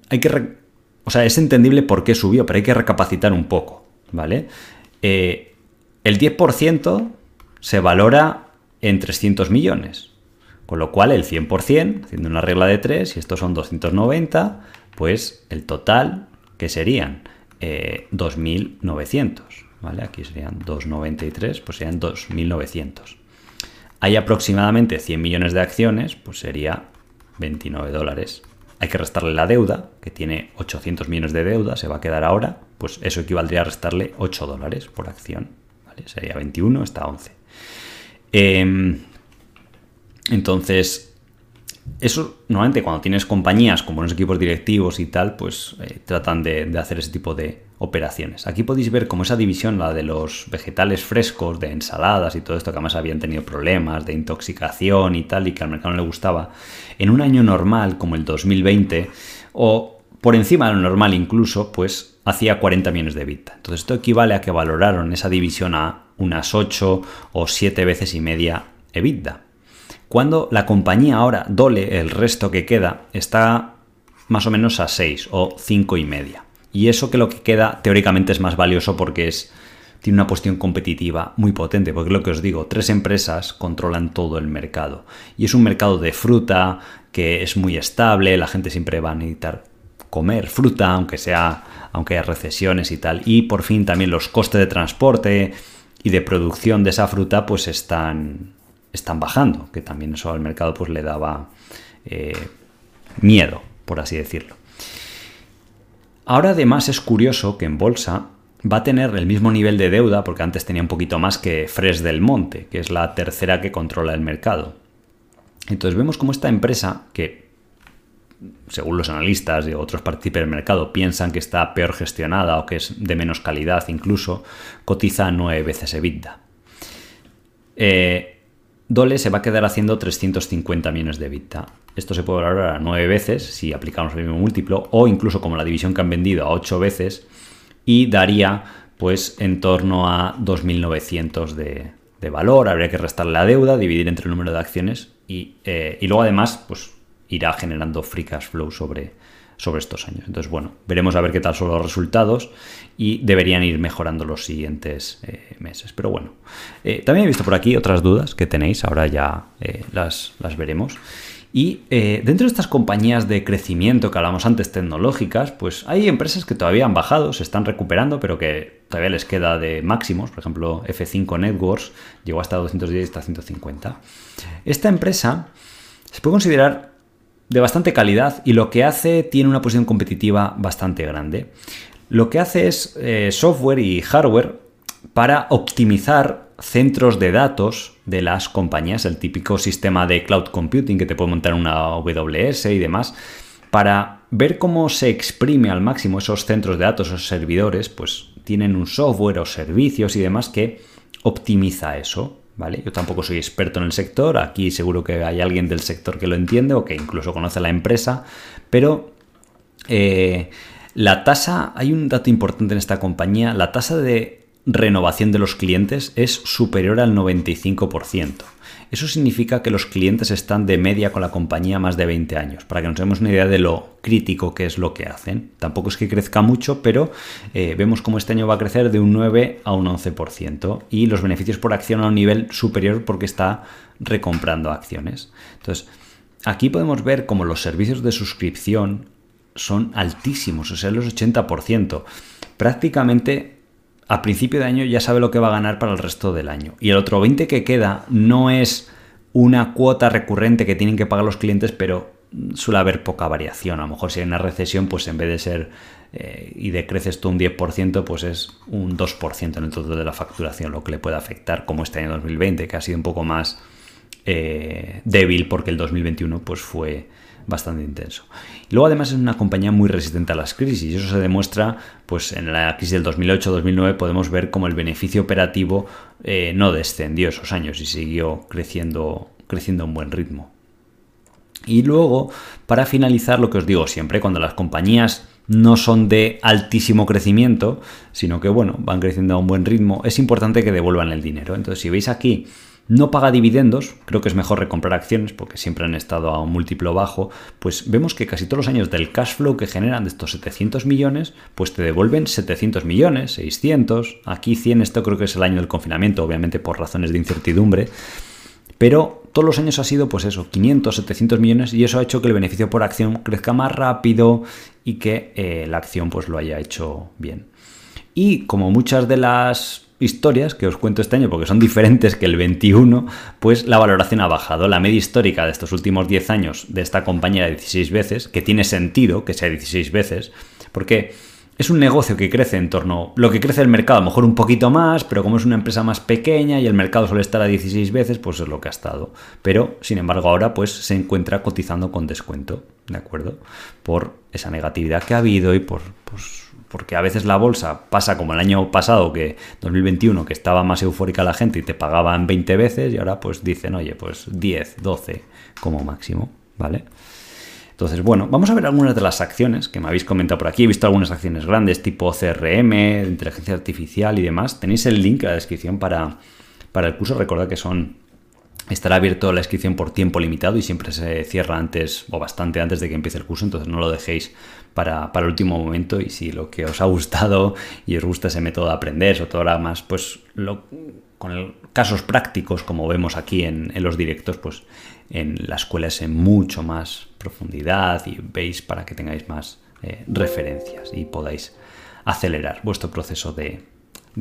hay que... O sea, es entendible por qué subió, pero hay que recapacitar un poco, ¿vale? Eh, el 10% se valora en 300 millones. Con lo cual el 100%, haciendo una regla de 3, y estos son 290, pues el total, que serían 2.900. Eh, ¿vale? Aquí serían 293, pues serían 2.900. Hay aproximadamente 100 millones de acciones, pues sería 29 dólares. Hay que restarle la deuda, que tiene 800 millones de deuda, se va a quedar ahora, pues eso equivaldría a restarle 8 dólares por acción. ¿vale? Sería 21, está 11. Em, entonces, eso normalmente cuando tienes compañías con buenos equipos directivos y tal, pues eh, tratan de, hacer ese tipo de operaciones. Aquí podéis ver como esa división, la de los vegetales frescos, de ensaladas y todo esto, que además habían tenido problemas de intoxicación y tal, y que al mercado no le gustaba, en un año normal como el 2020, o por encima de lo normal incluso, pues hacía 40 millones de EBITDA. Entonces esto equivale a que valoraron esa división a unas 8 o 7 veces y media EBITDA. Cuando la compañía ahora dole el resto que queda, está más o menos a 6 o 5 y media. Y eso que lo que queda teóricamente es más valioso porque es, tiene una posición competitiva muy potente, porque lo que os digo, tres empresas controlan todo el mercado. Y es un mercado de fruta que es muy estable, la gente siempre va a necesitar comer fruta, aunque sea, aunque haya recesiones y tal. Y por fin también los costes de transporte, y de producción de esa fruta pues están, están bajando, que también eso al mercado pues le daba eh, miedo, por así decirlo. Ahora además es curioso que en bolsa va a tener el mismo nivel de deuda, porque antes tenía un poquito más que Fres del Monte, que es la tercera que controla el mercado. Entonces vemos como esta empresa, que según los analistas y otros partícipes del mercado, piensan que está peor gestionada o que es de menos calidad incluso, cotiza nueve veces EBITDA. Eh, Dole se va a quedar haciendo 350 millones de EBITDA. Esto se puede valorar a nueve veces si aplicamos el mismo múltiplo o incluso como la división que han vendido a ocho veces y daría pues en torno a 2.900 de, de valor. Habría que restar la deuda, dividir entre el número de acciones y, eh, y luego además pues irá generando free cash flow sobre, sobre estos años. Entonces, bueno, veremos a ver qué tal son los resultados y deberían ir mejorando los siguientes eh, meses. Pero bueno, eh, también he visto por aquí otras dudas que tenéis, ahora ya eh, las, las, veremos. Y dentro de estas compañías de crecimiento que hablamos antes, tecnológicas, pues hay empresas que todavía han bajado, se están recuperando, pero que todavía les queda de máximos. Por ejemplo, F5 Networks llegó hasta 210 y hasta 150. Esta empresa se puede considerar de bastante calidad y lo que hace tiene una posición competitiva bastante grande. Lo que hace es eh, software y hardware para optimizar centros de datos de las compañías, el típico sistema de cloud computing que te puede montar una AWS y demás, para ver cómo se exprime al máximo esos centros de datos, esos servidores, pues tienen un software o servicios y demás que optimiza eso. Yo tampoco soy experto en el sector, aquí seguro que hay alguien del sector que lo entiende o que incluso conoce la empresa, pero eh, la tasa, hay un dato importante en esta compañía, la tasa de renovación de los clientes es superior al 95%. Eso significa que los clientes están de media con la compañía más de 20 años, para que nos demos una idea de lo crítico que es lo que hacen. Tampoco es que crezca mucho, pero eh, vemos cómo este año va a crecer de un 9 a un 11% y los beneficios por acción a un nivel superior porque está recomprando acciones. Entonces, aquí podemos ver cómo los servicios de suscripción son altísimos, o sea, los 80%. Prácticamente a principio de año ya sabe lo que va a ganar para el resto del año. Y el otro 20 que queda no es una cuota recurrente que tienen que pagar los clientes, pero suele haber poca variación. A lo mejor si hay una recesión, pues en vez de ser eh, y decreces tú un 10%, pues es un 2% en el total de la facturación, lo que le puede afectar, como este año 2020, que ha sido un poco más eh, débil porque el 2021 pues fue bastante intenso. Luego además es una compañía muy resistente a las crisis y eso se demuestra pues en la crisis del 2008-2009 podemos ver cómo el beneficio operativo eh, no descendió esos años y siguió creciendo, creciendo a un buen ritmo. Y luego, para finalizar, lo que os digo siempre, cuando las compañías no son de altísimo crecimiento, sino que bueno, van creciendo a un buen ritmo, es importante que devuelvan el dinero. Entonces, si veis aquí no paga dividendos, creo que es mejor recomprar acciones porque siempre han estado a un múltiplo bajo, pues vemos que casi todos los años del cash flow que generan de estos 700 millones, pues te devuelven 700 millones, 600, aquí 100, esto creo que es el año del confinamiento, obviamente por razones de incertidumbre, pero todos los años ha sido pues eso, 500, 700 millones y eso ha hecho que el beneficio por acción crezca más rápido y que eh, la acción pues lo haya hecho bien. Y como muchas de las historias que os cuento este año, porque son diferentes que el 21, pues la valoración ha bajado. La media histórica de estos últimos 10 años de esta compañía era 16 veces, que tiene sentido que sea 16 veces, porque es un negocio que crece en torno lo que crece el mercado, a lo mejor un poquito más, pero como es una empresa más pequeña y el mercado suele estar a 16 veces, pues es lo que ha estado. Pero, sin embargo, ahora pues se encuentra cotizando con descuento, ¿de acuerdo? Por esa negatividad que ha habido y por pues, porque a veces la bolsa pasa como el año pasado, que 2021, que estaba más eufórica la gente y te pagaban 20 veces y ahora pues dicen, oye, pues 10, 12 como máximo, ¿vale? Entonces, bueno, vamos a ver algunas de las acciones que me habéis comentado por aquí. He visto algunas acciones grandes tipo CRM, inteligencia artificial y demás. Tenéis el link en la descripción para, para el curso. Recordad que son Estará abierto la inscripción por tiempo limitado y siempre se cierra antes o bastante antes de que empiece el curso, entonces no lo dejéis para, el último momento y si lo que os ha gustado y os gusta ese método de aprender, sobre todo ahora más, pues con casos prácticos como vemos aquí en, los directos, pues en la escuela es en mucho más profundidad y veis para que tengáis más eh, referencias y podáis acelerar vuestro proceso de,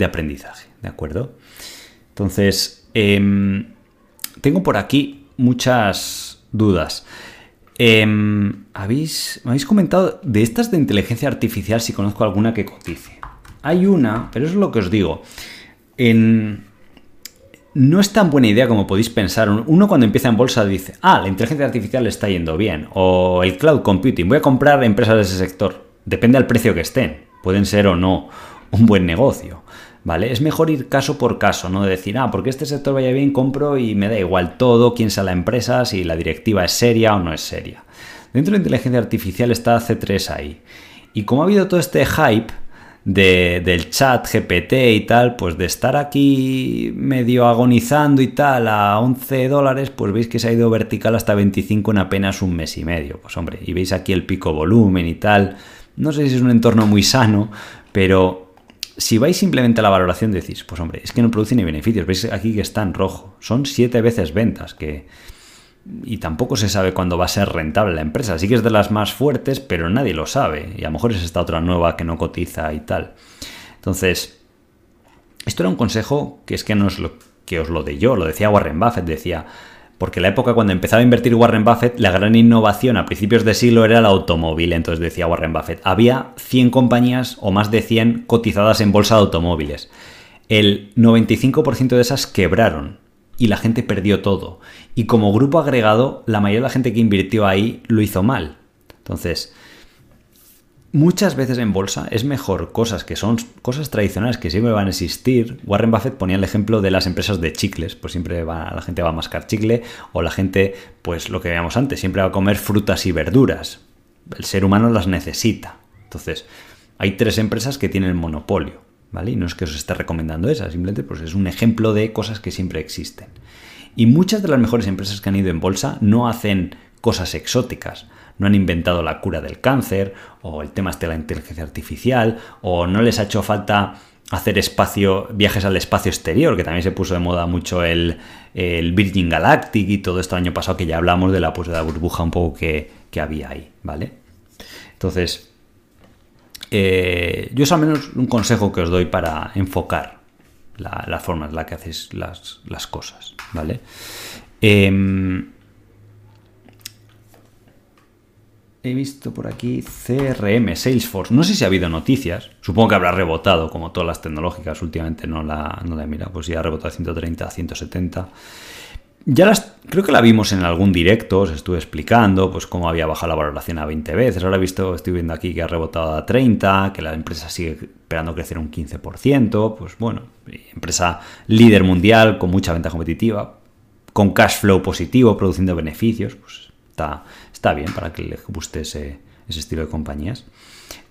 aprendizaje, ¿de acuerdo? Entonces, em, tengo por aquí muchas dudas. Em, ¿habéis, me habéis comentado de estas de inteligencia artificial si conozco alguna que cotice. Hay una, pero eso es lo que os digo. no es tan buena idea como podéis pensar. Uno cuando empieza en bolsa dice, ah, la inteligencia artificial está yendo bien. O el cloud computing, voy a comprar empresas de ese sector. Depende del precio que estén. Pueden ser o no un buen negocio. ¿Vale? Es mejor ir caso por caso, no de decir, ah, porque este sector vaya bien, compro y me da igual todo, quién sea la empresa, si la directiva es seria o no es seria. Dentro de la inteligencia artificial está C3 ahí. Y como ha habido todo este hype del chat GPT y tal, pues de estar aquí medio agonizando y tal a 11 dólares, pues veis que se ha ido vertical hasta 25 en apenas un mes y medio. Pues hombre, y veis aquí el pico volumen y tal. No sé si es un entorno muy sano, pero si vais simplemente a la valoración decís, pues hombre, es que no produce ni beneficios, veis aquí que está en rojo, son siete veces ventas, que y tampoco se sabe cuándo va a ser rentable la empresa. Sí que es de las más fuertes, pero nadie lo sabe. Y a lo mejor es esta otra nueva que no cotiza y tal. Entonces, esto era un consejo que es que no es lo que os lo de yo, lo decía Warren Buffett, decía, porque la época cuando empezaba a invertir Warren Buffett, la gran innovación a principios de siglo era el automóvil. Entonces decía Warren Buffett, había 100 compañías o más de 100 cotizadas en bolsa de automóviles. El 95% de esas quebraron y la gente perdió todo. Y como grupo agregado, la mayoría de la gente que invirtió ahí lo hizo mal. Entonces, Muchas veces en bolsa es mejor cosas que son cosas tradicionales que siempre van a existir. Warren Buffett ponía el ejemplo de las empresas de chicles, pues siempre va, la gente va a mascar chicle o la gente, pues lo que veíamos antes, siempre va a comer frutas y verduras. El ser humano las necesita. Entonces, hay tres empresas que tienen monopolio. ¿vale? Y no es que os esté recomendando esa, simplemente pues es un ejemplo de cosas que siempre existen. Y muchas de las mejores empresas que han ido en bolsa no hacen cosas exóticas, no han inventado la cura del cáncer o el tema este de la inteligencia artificial o no les ha hecho falta hacer espacio, viajes al espacio exterior, que también se puso de moda mucho el, Virgin Galactic y todo esto el año pasado que ya hablamos de la, pues, de la burbuja un poco que, había ahí, ¿vale? Entonces, eh, yo es al menos un consejo que os doy para enfocar la, forma en la que hacéis las, las cosas, ¿vale? Em, he visto por aquí CRM, Salesforce. No sé si ha habido noticias. Supongo que habrá rebotado, como todas las tecnológicas. Últimamente no la, no la he mirado. Pues ya ha rebotado a 130, a 170. Ya las, creo que la vimos en algún directo, os estuve explicando pues cómo había bajado la valoración a 20 veces. Ahora he visto, estoy viendo aquí que ha rebotado a 30, que la empresa sigue esperando crecer un 15%. Pues bueno, empresa líder mundial con mucha venta competitiva, con cash flow positivo, produciendo beneficios. Pues está, está bien para que les guste ese, estilo de compañías.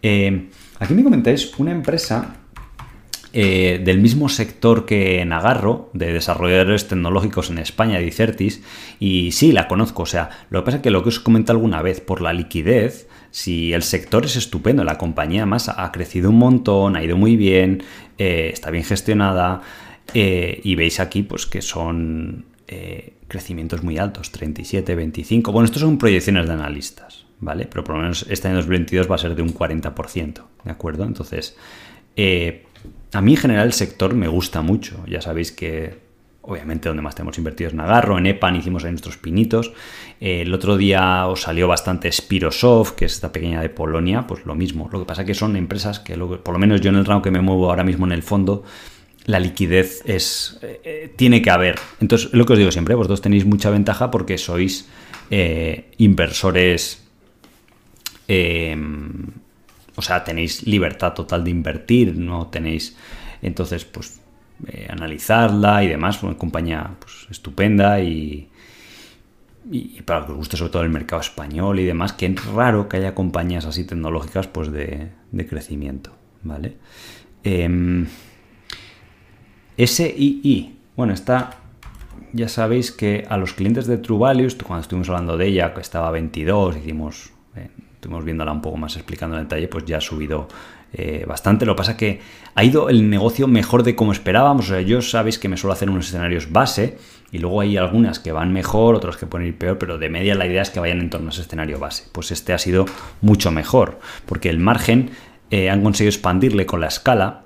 Eh, aquí me comentáis una empresa eh, del mismo sector que Nagarro, de desarrolladores tecnológicos en España, Dicertis, y sí, la conozco. O sea, lo que pasa es que lo que os comenté alguna vez, por la liquidez, si el sector es estupendo, la compañía más ha crecido un montón, ha ido muy bien, eh, está bien gestionada, y veis aquí pues que son crecimientos muy altos, 37, 25. Bueno, estos son proyecciones de analistas, ¿vale? Pero por lo menos este año 2022 va a ser de un 40%, ¿de acuerdo? Entonces, eh, a mí en general el sector me gusta mucho. Ya sabéis que obviamente donde más tenemos invertido es Nagarro, en EPAN hicimos ahí nuestros pinitos. Eh, el otro día os salió bastante Spirosoft, que es esta pequeña de Polonia, pues lo mismo. Lo que pasa que son empresas que, por lo menos yo en el ramo que me muevo ahora mismo en el fondo, la liquidez es eh, eh, tiene que haber. Entonces, lo que os digo siempre, vosotros tenéis mucha ventaja porque sois eh, inversores. Em, o sea, tenéis libertad total de invertir, no tenéis. Entonces, pues, analizarla y demás. Una compañía pues, estupenda y, y, para que os guste sobre todo el mercado español y demás, que es raro que haya compañías así tecnológicas pues de, de crecimiento, ¿vale? Eh, SII. Bueno, está. Ya sabéis que a los clientes de True Values, cuando estuvimos hablando de ella, que estaba a 22, hicimos. Eh, estuvimos viéndola un poco más explicando en detalle, pues ya ha subido eh, bastante. Lo que pasa que ha ido el negocio mejor de como esperábamos. O sea, yo sabéis que me suelo hacer unos escenarios base y luego hay algunas que van mejor, otras que pueden ir peor, pero de media la idea es que vayan en torno a ese escenario base. Pues este ha sido mucho mejor, porque el margen eh, han conseguido expandirle con la escala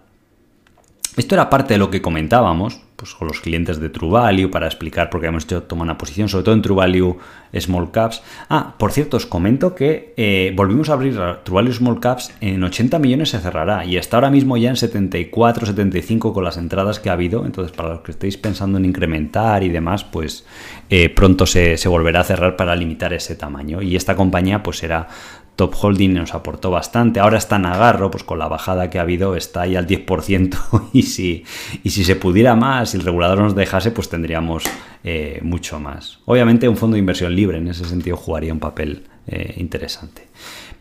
esto era parte de lo que comentábamos pues, con los clientes de True Value para explicar por qué hemos hecho tomar una posición, sobre todo en True Value Small Caps. Ah, por cierto, os comento que eh, volvimos a abrir True Value Small Caps en 80 millones se cerrará y está ahora mismo ya en 74, 75 con las entradas que ha habido. Entonces, para los que estéis pensando en incrementar y demás, pues eh, pronto se, se volverá a cerrar para limitar ese tamaño. Y esta compañía pues será Top Holding nos aportó bastante. Ahora está Nagarro, pues con la bajada que ha habido, está ahí al 10%. Y si, y si se pudiera más, si el regulador nos dejase, pues tendríamos eh, mucho más. Obviamente, un fondo de inversión libre en ese sentido jugaría un papel eh, interesante.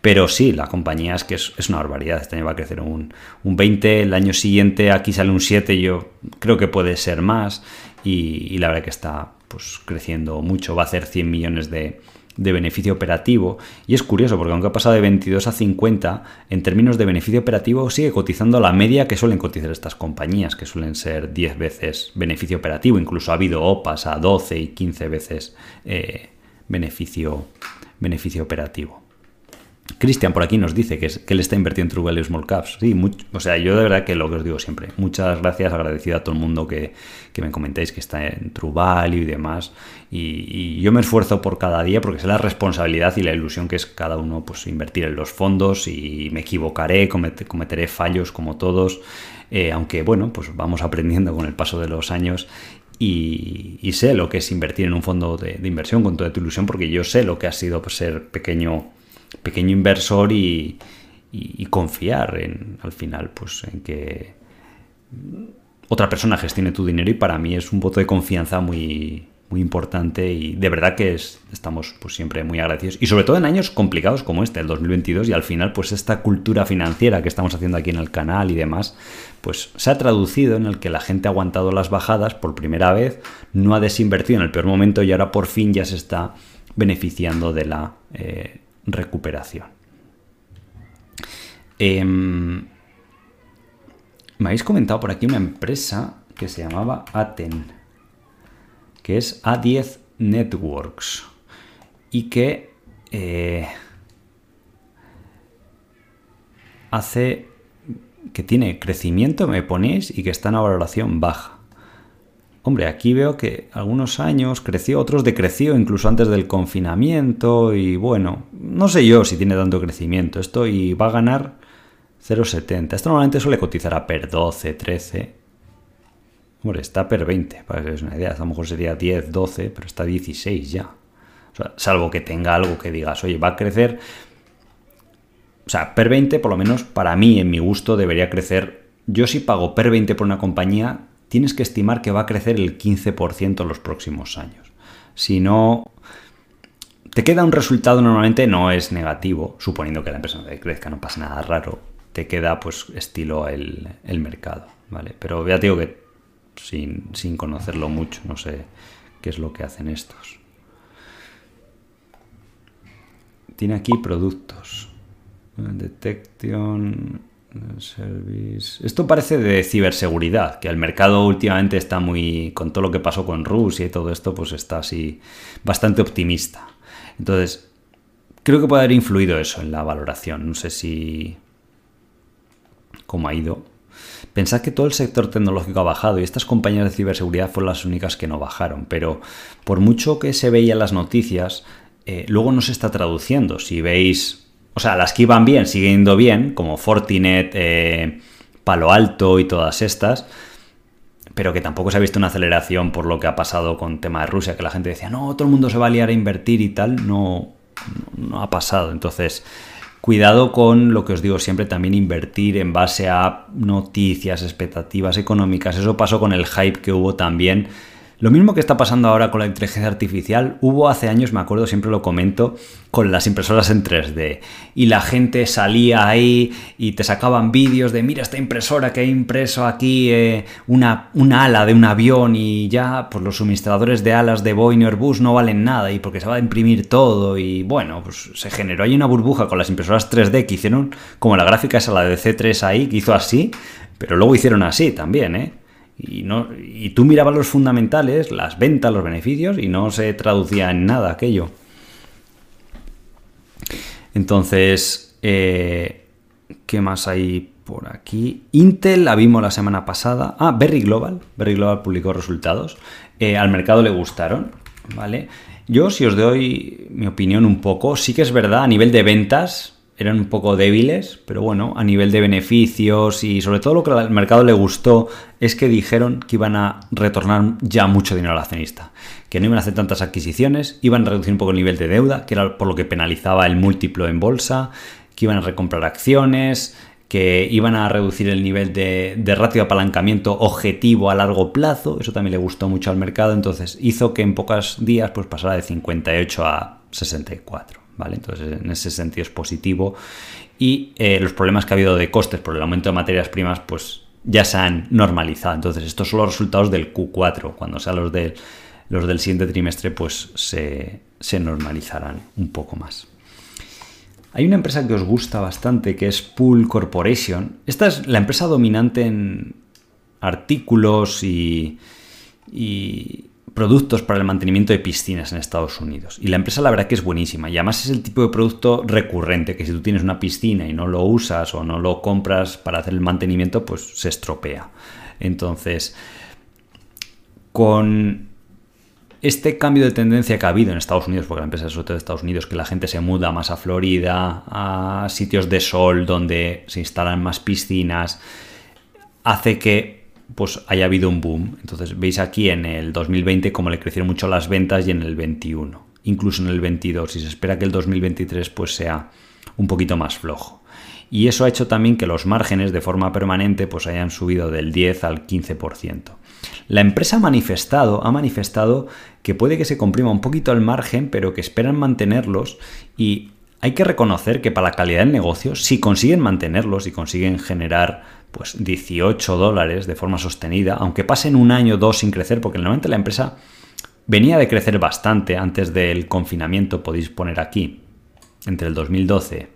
Pero sí, la compañía es que es, una barbaridad. Este año va a crecer un, un 20, el año siguiente aquí sale un 7, yo creo que puede ser más. Y, y la verdad que está pues, creciendo mucho. Va a hacer 100 millones de, de beneficio operativo. Y es curioso porque aunque ha pasado de 22 a 50, en términos de beneficio operativo sigue cotizando la media que suelen cotizar estas compañías, que suelen ser 10 veces beneficio operativo. Incluso ha habido OPAs a 12 y 15 veces eh, beneficio, beneficio operativo. Cristian por aquí nos dice que, es, que él está invirtiendo en True Value Small Caps. Sí, o sea, yo de verdad que lo que os digo siempre. Muchas gracias, agradecido a todo el mundo que, me comentéis que está en True y demás. Y, yo me esfuerzo por cada día porque es la responsabilidad y la ilusión que es cada uno pues invertir en los fondos y me equivocaré, cometeré fallos como todos. Eh, aunque bueno, pues vamos aprendiendo con el paso de los años y, sé lo que es invertir en un fondo de, inversión con toda tu ilusión porque yo sé lo que ha sido pues, ser pequeño pequeño inversor y, confiar en, al final, pues en que otra persona gestione tu dinero y para mí es un voto de confianza muy, muy importante y de verdad que estamos pues, siempre muy agradecidos. Y sobre todo en años complicados como este, el 2022, y al final pues esta cultura financiera que estamos haciendo aquí en el canal y demás, pues se ha traducido en el que la gente ha aguantado las bajadas por primera vez, no ha desinvertido en el peor momento y ahora por fin ya se está beneficiando de la eh, recuperación. Em, me habéis comentado por aquí una empresa que se llamaba Aten, que es A10 Networks y que eh, hace que tiene crecimiento, me ponéis, y que está en una valoración baja. Hombre, aquí veo que algunos años creció, otros decreció incluso antes del confinamiento y bueno, no sé yo si tiene tanto crecimiento esto y va a ganar 0,70. Esto normalmente suele cotizar a PER 12, 13. Hombre, está PER 20, para que os una idea. A lo mejor sería 10, 12, pero está 16 ya. Salvo que tenga algo que digas, oye, va a crecer. O sea, PER 20, por lo menos para mí, en mi gusto, debería crecer. Yo si pago PER 20 por una compañía, tienes que estimar que va a crecer el 15% en los próximos años. Si no, te queda un resultado normalmente no es negativo, suponiendo que la empresa no crezca, no pasa nada raro, te queda pues estilo el, mercado, ¿vale? Pero ya te digo que sin, sin, conocerlo mucho, no sé qué es lo que hacen estos. Tiene aquí productos. Detection, Esto parece de ciberseguridad, que el mercado últimamente está muy. con todo lo que pasó con Rusia y todo esto, pues está así bastante optimista. Entonces, creo que puede haber influido eso en la valoración. No sé si cómo ha ido. Pensad que todo el sector tecnológico ha bajado y estas compañías de ciberseguridad fueron las únicas que no bajaron, pero por mucho que se veía en las noticias, eh, luego no se está traduciendo. Si veis, o sea, las que iban bien, siguen yendo bien, como Fortinet, eh, Palo Alto y todas estas, pero que tampoco se ha visto una aceleración por lo que ha pasado con tema de Rusia, que la gente decía, no, todo el mundo se va a liar a invertir y tal, no, no ha pasado. Entonces, Cuidado con lo que os digo siempre, también invertir en base a noticias, expectativas económicas. Eso pasó con el hype que hubo también lo mismo que está pasando ahora con la inteligencia artificial, hubo hace años, me acuerdo, siempre lo comento, con las impresoras en 3D. Y la gente salía ahí y te sacaban vídeos de, mira esta impresora que ha impreso aquí eh, una, una, ala de un avión y ya pues los suministradores de alas de Boeing y Airbus no valen nada y porque se va a imprimir todo y bueno, pues se generó ahí una burbuja con las impresoras 3D que hicieron como la gráfica esa, la de C3 ahí, que hizo así, pero luego hicieron así también, ¿eh? Y, no, y tú mirabas los fundamentales, las ventas, los beneficios, y no se traducía en nada aquello. Entonces, eh, ¿qué más hay por aquí? Intel la vimos la semana pasada. Ah, Berry Global. Berry Global publicó resultados. Eh, al mercado le gustaron, ¿vale? Yo, si os doy mi opinión un poco, sí que es verdad, a nivel de ventas, eran un poco débiles, pero bueno, a nivel de beneficios y sobre todo lo que al mercado le gustó es que dijeron que iban a retornar ya mucho dinero al accionista, que no iban a hacer tantas adquisiciones, iban a reducir un poco el nivel de deuda, que era por lo que penalizaba el múltiplo en bolsa, que iban a recomprar acciones, que iban a reducir el nivel de, de ratio de apalancamiento objetivo a largo plazo, eso también le gustó mucho al mercado, entonces hizo que en pocos días pues pasara de 58 a 64. ¿Vale? Entonces, en ese sentido es positivo. Y eh, los problemas que ha habido de costes por el aumento de materias primas, pues ya se han normalizado. Entonces, estos son los resultados del Q4. Cuando sean los, de, los del siguiente trimestre, pues se, se normalizarán un poco más. Hay una empresa que os gusta bastante que es Pool Corporation. Esta es la empresa dominante en artículos y, y, productos para el mantenimiento de piscinas en Estados Unidos. Y la empresa la verdad que es buenísima. Y además es el tipo de producto recurrente, que si tú tienes una piscina y no lo usas o no lo compras para hacer el mantenimiento, pues se estropea. Entonces, con este cambio de tendencia que ha habido en Estados Unidos, porque la empresa es de Estados Unidos, que la gente se muda más a Florida, a sitios de sol donde se instalan más piscinas, hace que pues haya habido un boom. Entonces veis aquí en el 2020 cómo le crecieron mucho las ventas y en el 21, incluso en el 22 y se espera que el 2023 pues sea un poquito más flojo. Y eso ha hecho también que los márgenes de forma permanente pues hayan subido del 10 al 15%. La empresa ha manifestado, ha manifestado que puede que se comprima un poquito el margen, pero que esperan mantenerlos y hay que reconocer que para la calidad del negocio, si consiguen mantenerlos y consiguen generar pues 18 dólares de forma sostenida, aunque pasen un año o dos sin crecer, porque normalmente la empresa venía de crecer bastante antes del confinamiento, podéis poner aquí, entre el 2012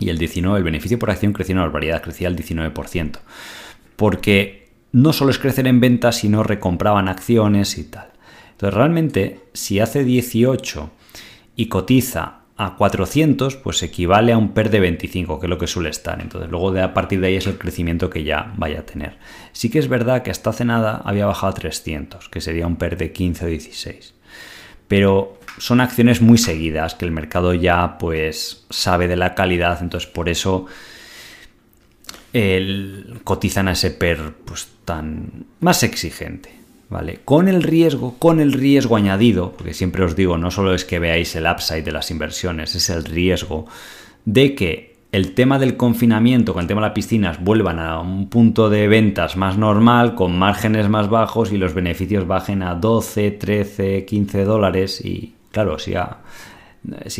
y el 19, el beneficio por acción creció una barbaridad, crecía al 19%, porque no solo es crecer en ventas, sino recompraban acciones y tal. Entonces realmente, si hace 18 y cotiza a 400, pues equivale a un PER de 25, que es lo que suele estar. Entonces, luego de a partir de ahí es el crecimiento que ya vaya a tener. Sí que es verdad que hasta hace nada había bajado a 300, que sería un PER de 15 o 16. Pero son acciones muy seguidas, que el mercado ya pues sabe de la calidad, entonces por eso el, cotizan a ese PER pues tan más exigente. ¿Vale? Con el riesgo, con el riesgo añadido, porque siempre os digo, no solo es que veáis el upside de las inversiones, es el riesgo de que el tema del confinamiento, con el tema de las piscinas, vuelvan a un punto de ventas más normal, con márgenes más bajos y los beneficios bajen a 12, 13, 15 dólares. Y claro, si,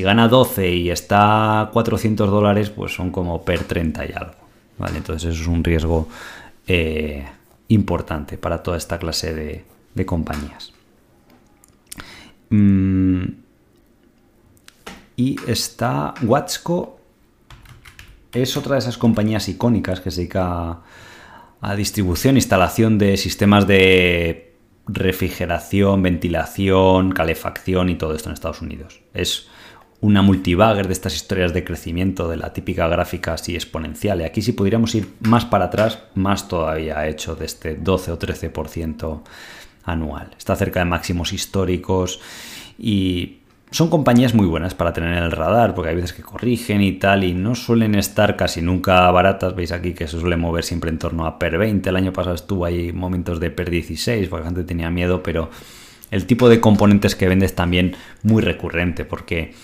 gana 12 y está a 400 dólares, pues son como per 30 y algo. ¿vale? Entonces eso es un riesgo eh, importante para toda esta clase de, compañías. Mm, y está Watsco, es otra de esas compañías icónicas que se dedica a, distribución, instalación de sistemas de refrigeración, ventilación, calefacción y todo esto en Estados Unidos. Es una multibagger de estas historias de crecimiento de la típica gráfica así exponencial. Y aquí si pudiéramos ir más para atrás, más todavía ha hecho de este 12 o 13% anual. Está cerca de máximos históricos y son compañías muy buenas para tener en el radar, porque hay veces que corrigen y tal, y no suelen estar casi nunca baratas. Veis aquí que se suele mover siempre en torno a PER 20. El año pasado estuvo ahí momentos de PER 16, porque la gente tenía miedo, pero el tipo de componentes que vendes también muy recurrente, porque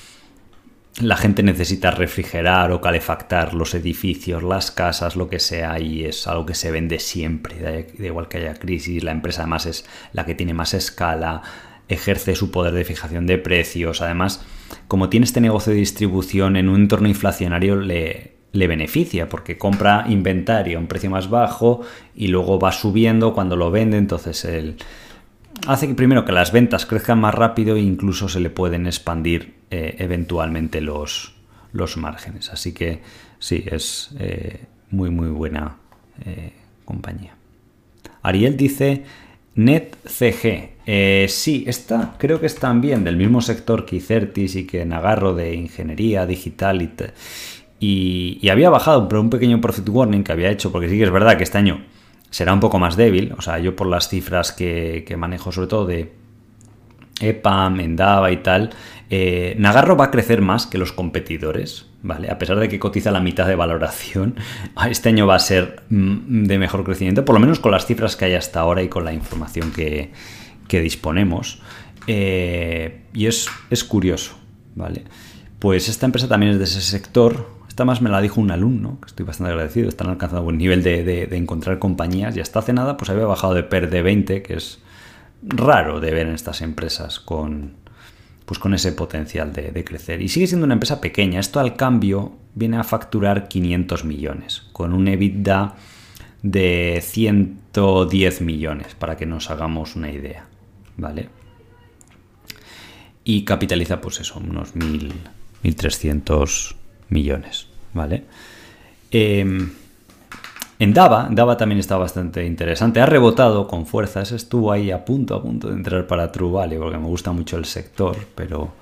la gente necesita refrigerar o calefactar los edificios, las casas, lo que sea, y es algo que se vende siempre, da igual que haya crisis, la empresa además es la que tiene más escala, ejerce su poder de fijación de precios, además, como tiene este negocio de distribución en un entorno inflacionario, le, beneficia porque compra inventario a un precio más bajo y luego va subiendo cuando lo vende, entonces el hace que primero que las ventas crezcan más rápido e incluso se le pueden expandir eh, eventualmente los, los, márgenes. Así que sí, es eh, muy muy buena eh, compañía. Ariel dice NetCG. sí, esta creo que es también del mismo sector que Icertis y que Nagarro de ingeniería digital y, y había bajado, pero un pequeño profit warning que había hecho, porque sí que es verdad que este año será un poco más débil. O sea, yo por las cifras que, manejo, sobre todo de EPAM, Endava y tal, eh, Nagarro va a crecer más que los competidores, ¿vale? A pesar de que cotiza la mitad de valoración, este año va a ser mm, de mejor crecimiento, por lo menos con las cifras que hay hasta ahora y con la información que, disponemos. Eh, y es, es curioso, ¿vale? Pues esta empresa también es de ese sector, esta más me la dijo un alumno, que estoy bastante agradecido, están alcanzando buen nivel de, encontrar compañías y hasta hace nada pues había bajado de PER de 20, que es raro de ver en estas empresas con, pues con ese potencial de, crecer. Y sigue siendo una empresa pequeña. Esto al cambio viene a facturar 500 millones, con un EBITDA de 110 millones, para que nos hagamos una idea. ¿Vale? Y capitaliza, pues eso, unos 1.300 millones. ¿vale? Em, en Dava, Dava también está bastante interesante. Ha rebotado con fuerzas, estuvo ahí a punto, a punto de entrar para True Valley, porque me gusta mucho el sector, pero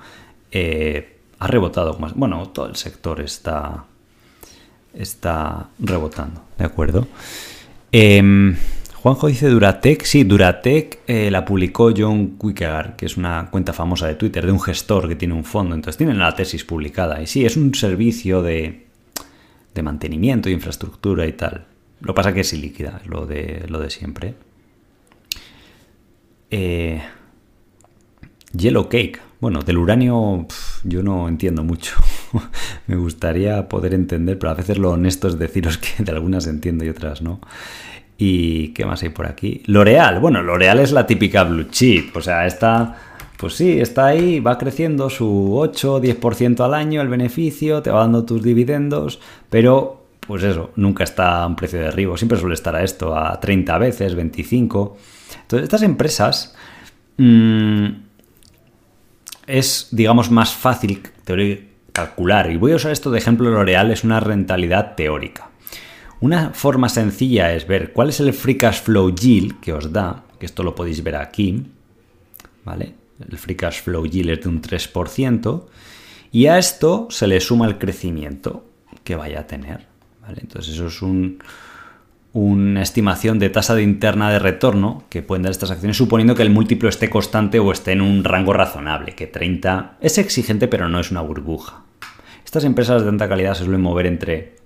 eh, ha rebotado más. Bueno, todo el sector está, está rebotando, ¿de acuerdo? Em, Juanjo dice Duratec. Sí, Duratec eh, la publicó John Quickegar, que es una cuenta famosa de Twitter de un gestor que tiene un fondo. Entonces tienen la tesis publicada. Y sí, es un servicio de, de mantenimiento, de infraestructura y tal. Lo pasa que es ilíquida, lo de, lo de siempre. Eh, yellow Cake. Bueno, del uranio yo no entiendo mucho. Me gustaría poder entender, pero a veces lo honesto es deciros que de algunas entiendo y otras no. ¿Y qué más hay por aquí? L'Oreal. Bueno, L'Oreal es la típica blue chip. O sea, está... Pues sí, está ahí, va creciendo su 8 10% al año el beneficio, te va dando tus dividendos, pero pues eso, nunca está a un precio de derribo, siempre suele estar a esto, a 30 veces, 25. Entonces, estas empresas mmm, es, digamos, más fácil calcular. Y voy a usar esto de ejemplo, L'Oreal es una rentabilidad teórica. Una forma sencilla es ver cuál es el free cash flow yield que os da, que esto lo podéis ver aquí, ¿vale? El free cash flow yield es de un 3%, y a esto se le suma el crecimiento que vaya a tener, Entonces eso es un, una estimación de tasa de interna de retorno que pueden dar estas acciones, suponiendo que el múltiplo esté constante o esté en un rango razonable, que 30 es exigente pero no es una burbuja. Estas empresas de alta calidad se suelen mover entre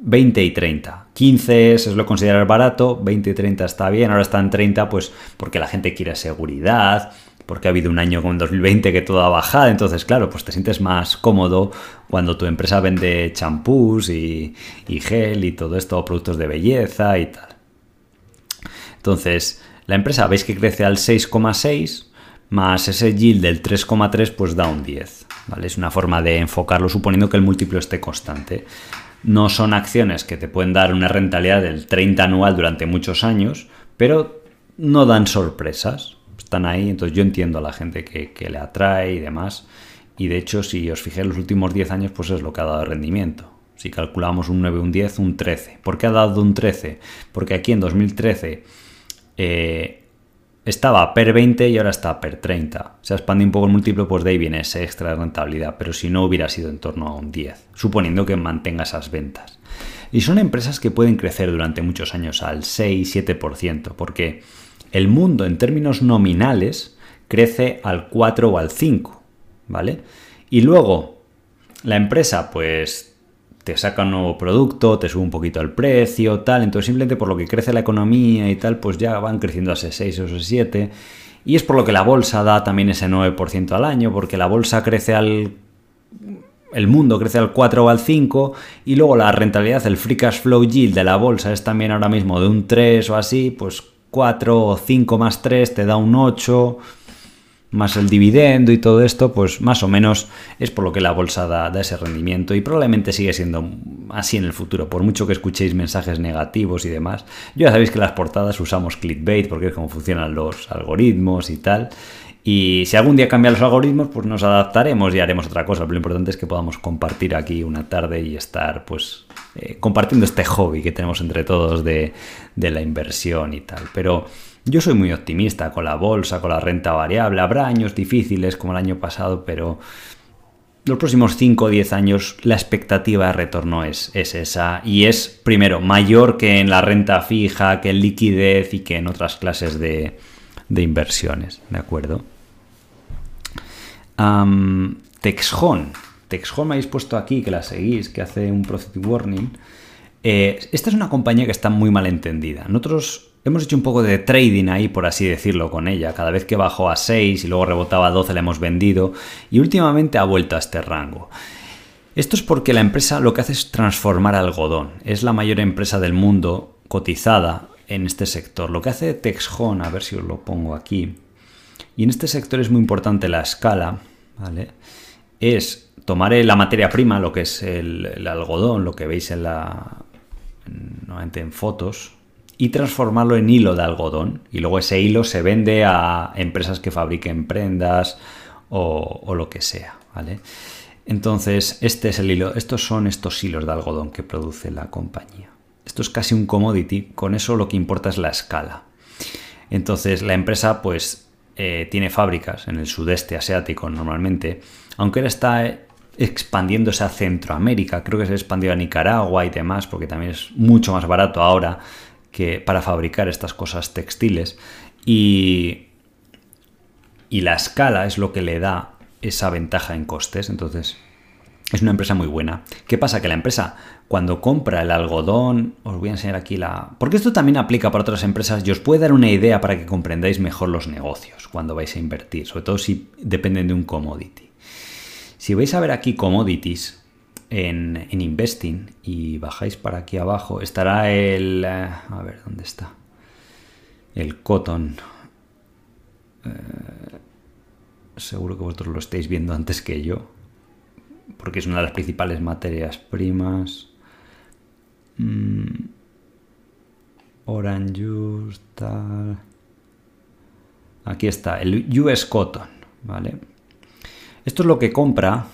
20 y 30. 15 es, lo considerar barato, 20 y 30 está bien, ahora está en 30 pues porque la gente quiere seguridad, porque ha habido un año como 2020 que todo ha bajado, entonces claro, pues te sientes más cómodo cuando tu empresa vende champús y, y gel y todo esto, productos de belleza y tal. Entonces, la empresa veis que crece al 6,6 más ese yield del 3,3 pues da un 10, ¿vale? Es una forma de enfocarlo suponiendo que el múltiplo esté constante no son acciones que te pueden dar una rentabilidad del 30 anual durante muchos años, pero no dan sorpresas. Están ahí, entonces yo entiendo a la gente que, le atrae y demás. Y de hecho, si os fijáis, los últimos 10 años, pues es lo que ha dado rendimiento. Si calculamos un 9, un 10, un 13. ¿Por qué ha dado un 13? Porque aquí en 2013 eh, estaba per 20 y ahora está per 30. Se expande un poco el múltiplo, pues de ahí viene ese extra de rentabilidad, pero si no hubiera sido en torno a un 10, suponiendo que mantenga esas ventas. Y son empresas que pueden crecer durante muchos años al 6-7%, porque el mundo en términos nominales crece al 4 o al 5, ¿vale? Y luego la empresa pues te saca un nuevo producto, te sube un poquito el precio, tal, entonces simplemente por lo que crece la economía y tal, pues ya van creciendo a ese 6 o ese 7. Y es por lo que la bolsa da también ese 9% al año, porque la bolsa crece al... El mundo crece al 4 o al 5 y luego la rentabilidad, el free cash flow yield de la bolsa es también ahora mismo de un 3 o así, pues 4 o 5 más 3 te da un 8 más el dividendo y todo esto, pues más o menos es por lo que la bolsa da, ese rendimiento y probablemente sigue siendo así en el futuro, por mucho que escuchéis mensajes negativos y demás. Yo ya sabéis que las portadas usamos clickbait porque es como funcionan los algoritmos y tal. Y si algún día cambian los algoritmos, pues nos adaptaremos y haremos otra cosa. Lo importante es que podamos compartir aquí una tarde y estar, pues, eh, compartiendo este hobby que tenemos entre todos de, de la inversión y tal. Pero yo soy muy optimista con la bolsa, con la renta variable. Habrá años difíciles como el año pasado, pero los próximos 5 o 10 años la expectativa de retorno es, es, esa y es, primero, mayor que en la renta fija, que en liquidez y que en otras clases de, de inversiones, ¿de acuerdo? Um, Texhon. Texhon me habéis puesto aquí, que la seguís, que hace un profit warning. Eh, esta es una compañía que está muy mal entendida. Nosotros Hemos hecho un poco de trading ahí, por así decirlo, con ella. Cada vez que bajó a 6 y luego rebotaba a 12 la hemos vendido y últimamente ha vuelto a este rango. Esto es porque la empresa lo que hace es transformar algodón. Es la mayor empresa del mundo cotizada en este sector. Lo que hace Texhon, a ver si os lo pongo aquí, y en este sector es muy importante la escala, ¿vale? Es tomar la materia prima, lo que es el, algodón, lo que veis en la, nuevamente en fotos, y transformarlo en hilo de algodón. Y luego ese hilo se vende a empresas que fabriquen prendas o, lo que sea, ¿vale? Entonces, este es el hilo, estos son estos hilos de algodón que produce la compañía. Esto es casi un commodity, con eso lo que importa es la escala. Entonces, la empresa pues eh, tiene fábricas en el sudeste asiático normalmente, aunque ahora está expandiéndose a Centroamérica, creo que se ha expandido a Nicaragua y demás, porque también es mucho más barato ahora que para fabricar estas cosas textiles y, y la escala es lo que le da esa ventaja en costes. Entonces, es una empresa muy buena. ¿Qué pasa? Que la empresa, cuando compra el algodón, os voy a enseñar aquí la... Porque esto también aplica para otras empresas y os puede dar una idea para que comprendáis mejor los negocios cuando vais a invertir, sobre todo si dependen de un commodity. Si vais a ver aquí commodities, en, Investing y bajáis para aquí abajo, estará el... Eh, a ver, ¿dónde está? El cotton. Eh, seguro que vosotros lo estáis viendo antes que yo, porque es una de las principales materias primas. Mm, orange juice, tal. Aquí está, el US Cotton, ¿vale? Esto es lo que compra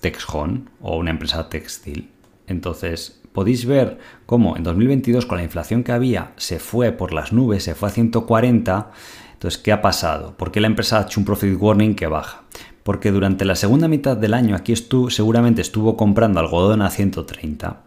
Texhon o una empresa textil. Entonces, podéis ver cómo en 2022 con la inflación que había se fue por las nubes, se fue a 140. Entonces, ¿qué ha pasado? ¿Por qué la empresa ha hecho un profit warning que baja? Porque durante la segunda mitad del año aquí seguramente estuvo comprando algodón a 130.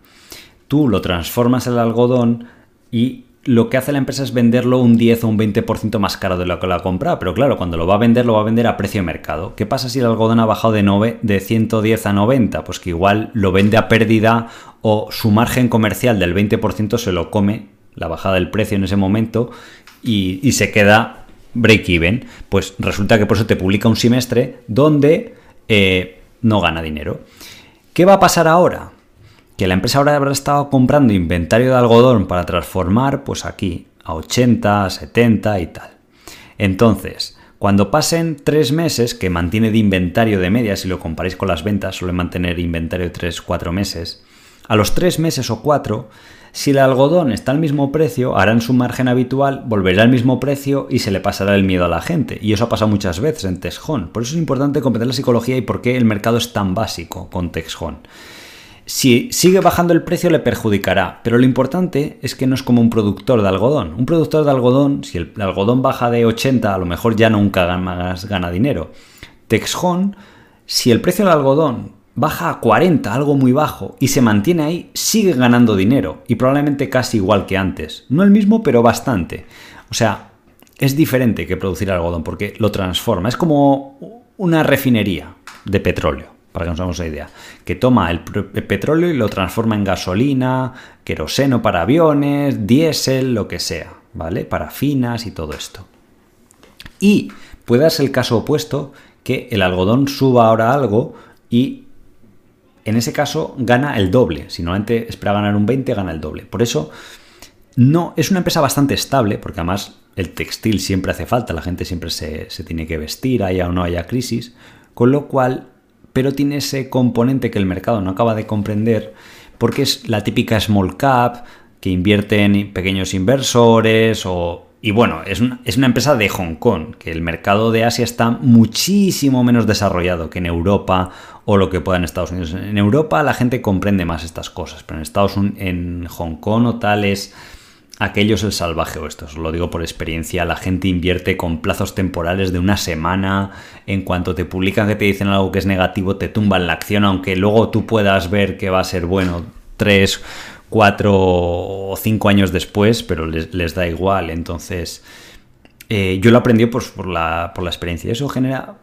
Tú lo transformas el algodón y lo que hace la empresa es venderlo un 10 o un 20% más caro de lo que lo ha comprado. Pero claro, cuando lo va a vender, lo va a vender a precio de mercado. ¿Qué pasa si el algodón ha bajado de, de 110 a 90? Pues que igual lo vende a pérdida o su margen comercial del 20% se lo come la bajada del precio en ese momento y, se queda break-even. Pues resulta que por eso te publica un semestre donde eh, no gana dinero. ¿Qué va a pasar ahora? que la empresa ahora habrá estado comprando inventario de algodón para transformar, pues aquí, a 80, 70 y tal. Entonces, cuando pasen tres meses, que mantiene de inventario de media, si lo comparáis con las ventas, suele mantener inventario de 3, 4 meses, a los tres meses o cuatro, si el algodón está al mismo precio, harán su margen habitual, volverá al mismo precio y se le pasará el miedo a la gente. Y eso ha pasado muchas veces en Texjón. Por eso es importante comprender la psicología y por qué el mercado es tan básico con Texjón. Si sigue bajando el precio le perjudicará, pero lo importante es que no es como un productor de algodón. Un productor de algodón, si el algodón baja de 80, a lo mejor ya nunca gana dinero. Texjón, si el precio del algodón baja a 40, algo muy bajo, y se mantiene ahí, sigue ganando dinero, y probablemente casi igual que antes. No el mismo, pero bastante. O sea, es diferente que producir algodón, porque lo transforma. Es como una refinería de petróleo para que nos hagamos una idea, que toma el, petróleo y lo transforma en gasolina, queroseno para aviones, diésel, lo que sea, ¿vale? Parafinas y todo esto. Y puede darse el caso opuesto, que el algodón suba ahora algo y en ese caso gana el doble. Si normalmente espera ganar un 20, gana el doble. Por eso no es una empresa bastante estable, porque además el textil siempre hace falta, la gente siempre se, se tiene que vestir, haya o no haya crisis, con lo cual pero tiene ese componente que el mercado no acaba de comprender porque es la típica small cap que invierte en pequeños inversores o... Y bueno, es una, es una empresa de Hong Kong, que el mercado de Asia está muchísimo menos desarrollado que en Europa o lo que pueda en Estados Unidos. En Europa la gente comprende más estas cosas, pero en Estados Unidos, en Hong Kong o tal es aquello es el salvaje o esto, lo digo por experiencia, la gente invierte con plazos temporales de una semana, en cuanto te publican que te dicen algo que es negativo, te tumban la acción, aunque luego tú puedas ver que va a ser bueno tres, cuatro o cinco años después, pero les, da igual, entonces... Eh, yo lo aprendí por, la, por la experiencia. Eso genera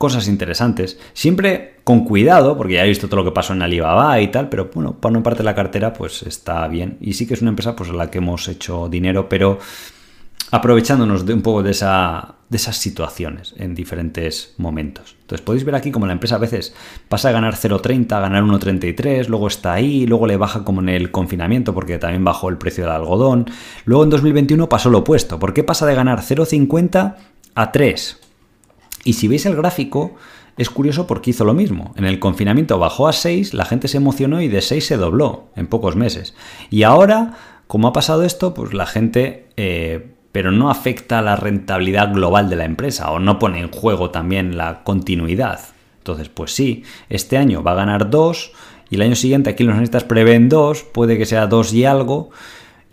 cosas interesantes. Siempre con cuidado, porque ya he visto todo lo que pasó en Alibaba y tal, pero bueno, para una parte de la cartera, pues está bien. Y sí que es una empresa pues, en la que hemos hecho dinero, pero aprovechándonos de un poco de, esa, de esas situaciones en diferentes momentos. Entonces podéis ver aquí como la empresa a veces pasa a ganar 0,30 a ganar 1,33, luego está ahí, luego le baja como en el confinamiento porque también bajó el precio del algodón. Luego en 2021 pasó lo opuesto. ¿Por qué pasa de ganar 0,50 a 3? Y si veis el gráfico, es curioso porque hizo lo mismo. En el confinamiento bajó a 6, la gente se emocionó y de 6 se dobló en pocos meses. Y ahora, como ha pasado esto, pues la gente... Eh, pero no afecta a la rentabilidad global de la empresa o no pone en juego también la continuidad. Entonces, pues sí, este año va a ganar 2 y el año siguiente aquí los analistas prevén 2, puede que sea 2 y algo,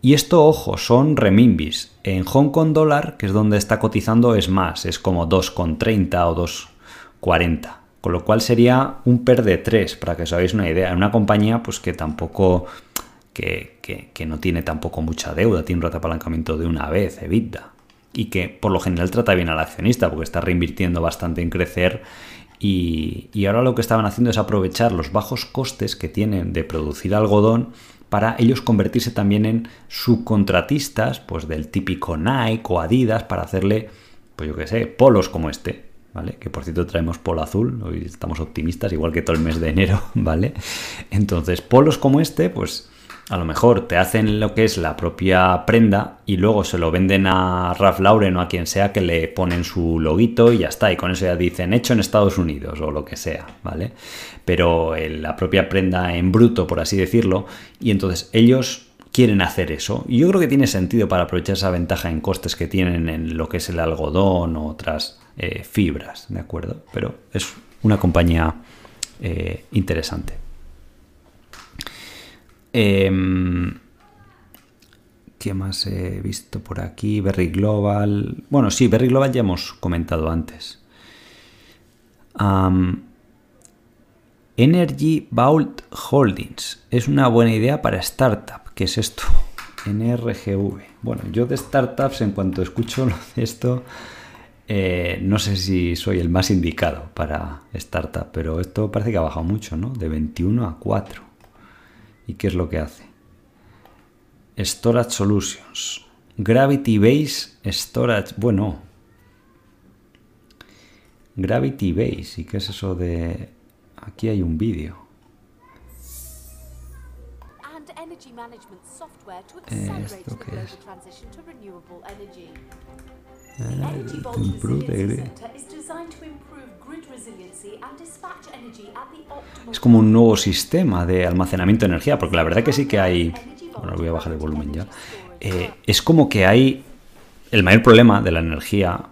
y esto, ojo, son remimbis. En Hong Kong dólar, que es donde está cotizando, es más, es como 2,30 o 2,40. Con lo cual sería un PER de 3, para que os hagáis una idea. En una compañía pues que tampoco, que, no tiene tampoco mucha deuda, tiene un ratapalancamiento de una vez, EBITDA. Y que por lo general trata bien al accionista, porque está reinvirtiendo bastante en crecer y, y, ahora lo que estaban haciendo es aprovechar los bajos costes que tienen de producir algodón para ellos convertirse también en subcontratistas pues del típico Nike o Adidas para hacerle, pues yo qué sé, polos como este, ¿vale? Que por cierto traemos polo azul, hoy estamos optimistas, igual que todo el mes de enero, ¿vale? Entonces, polos como este, pues a lo mejor te hacen lo que es la propia prenda y luego se lo venden a Ralph Lauren o a quien sea que le ponen su loguito y ya está. Y con eso ya dicen hecho en Estados Unidos o lo que sea, ¿vale? Pero la propia prenda en bruto, por así decirlo, y entonces ellos quieren hacer eso. Y yo creo que tiene sentido para aprovechar esa ventaja en costes que tienen en lo que es el algodón o otras eh, fibras, ¿de acuerdo? Pero es una compañía eh, interesante. Em, ¿Qué más he visto por aquí? Berry Global. Bueno, sí, Berry Global ya hemos comentado antes. Energy Vault Holdings. Es una buena idea para startup. ¿Qué es esto? NRGV. Bueno, yo de startups, en cuanto escucho esto, eh, no sé si soy el más indicado para startup, pero esto parece que ha bajado mucho, ¿no? De 21 a 4. ¿Y qué es lo que hace? Storage Solutions. Gravity Base Storage. Bueno. Gravity Base. ¿Y qué es eso de...? Aquí hay un vídeo. Eh, ¿Esto qué es? Es como un nuevo sistema de almacenamiento de energía, porque la verdad que sí que hay... Bueno, voy a bajar el volumen ya. Eh, es como que hay... El mayor problema de la energía,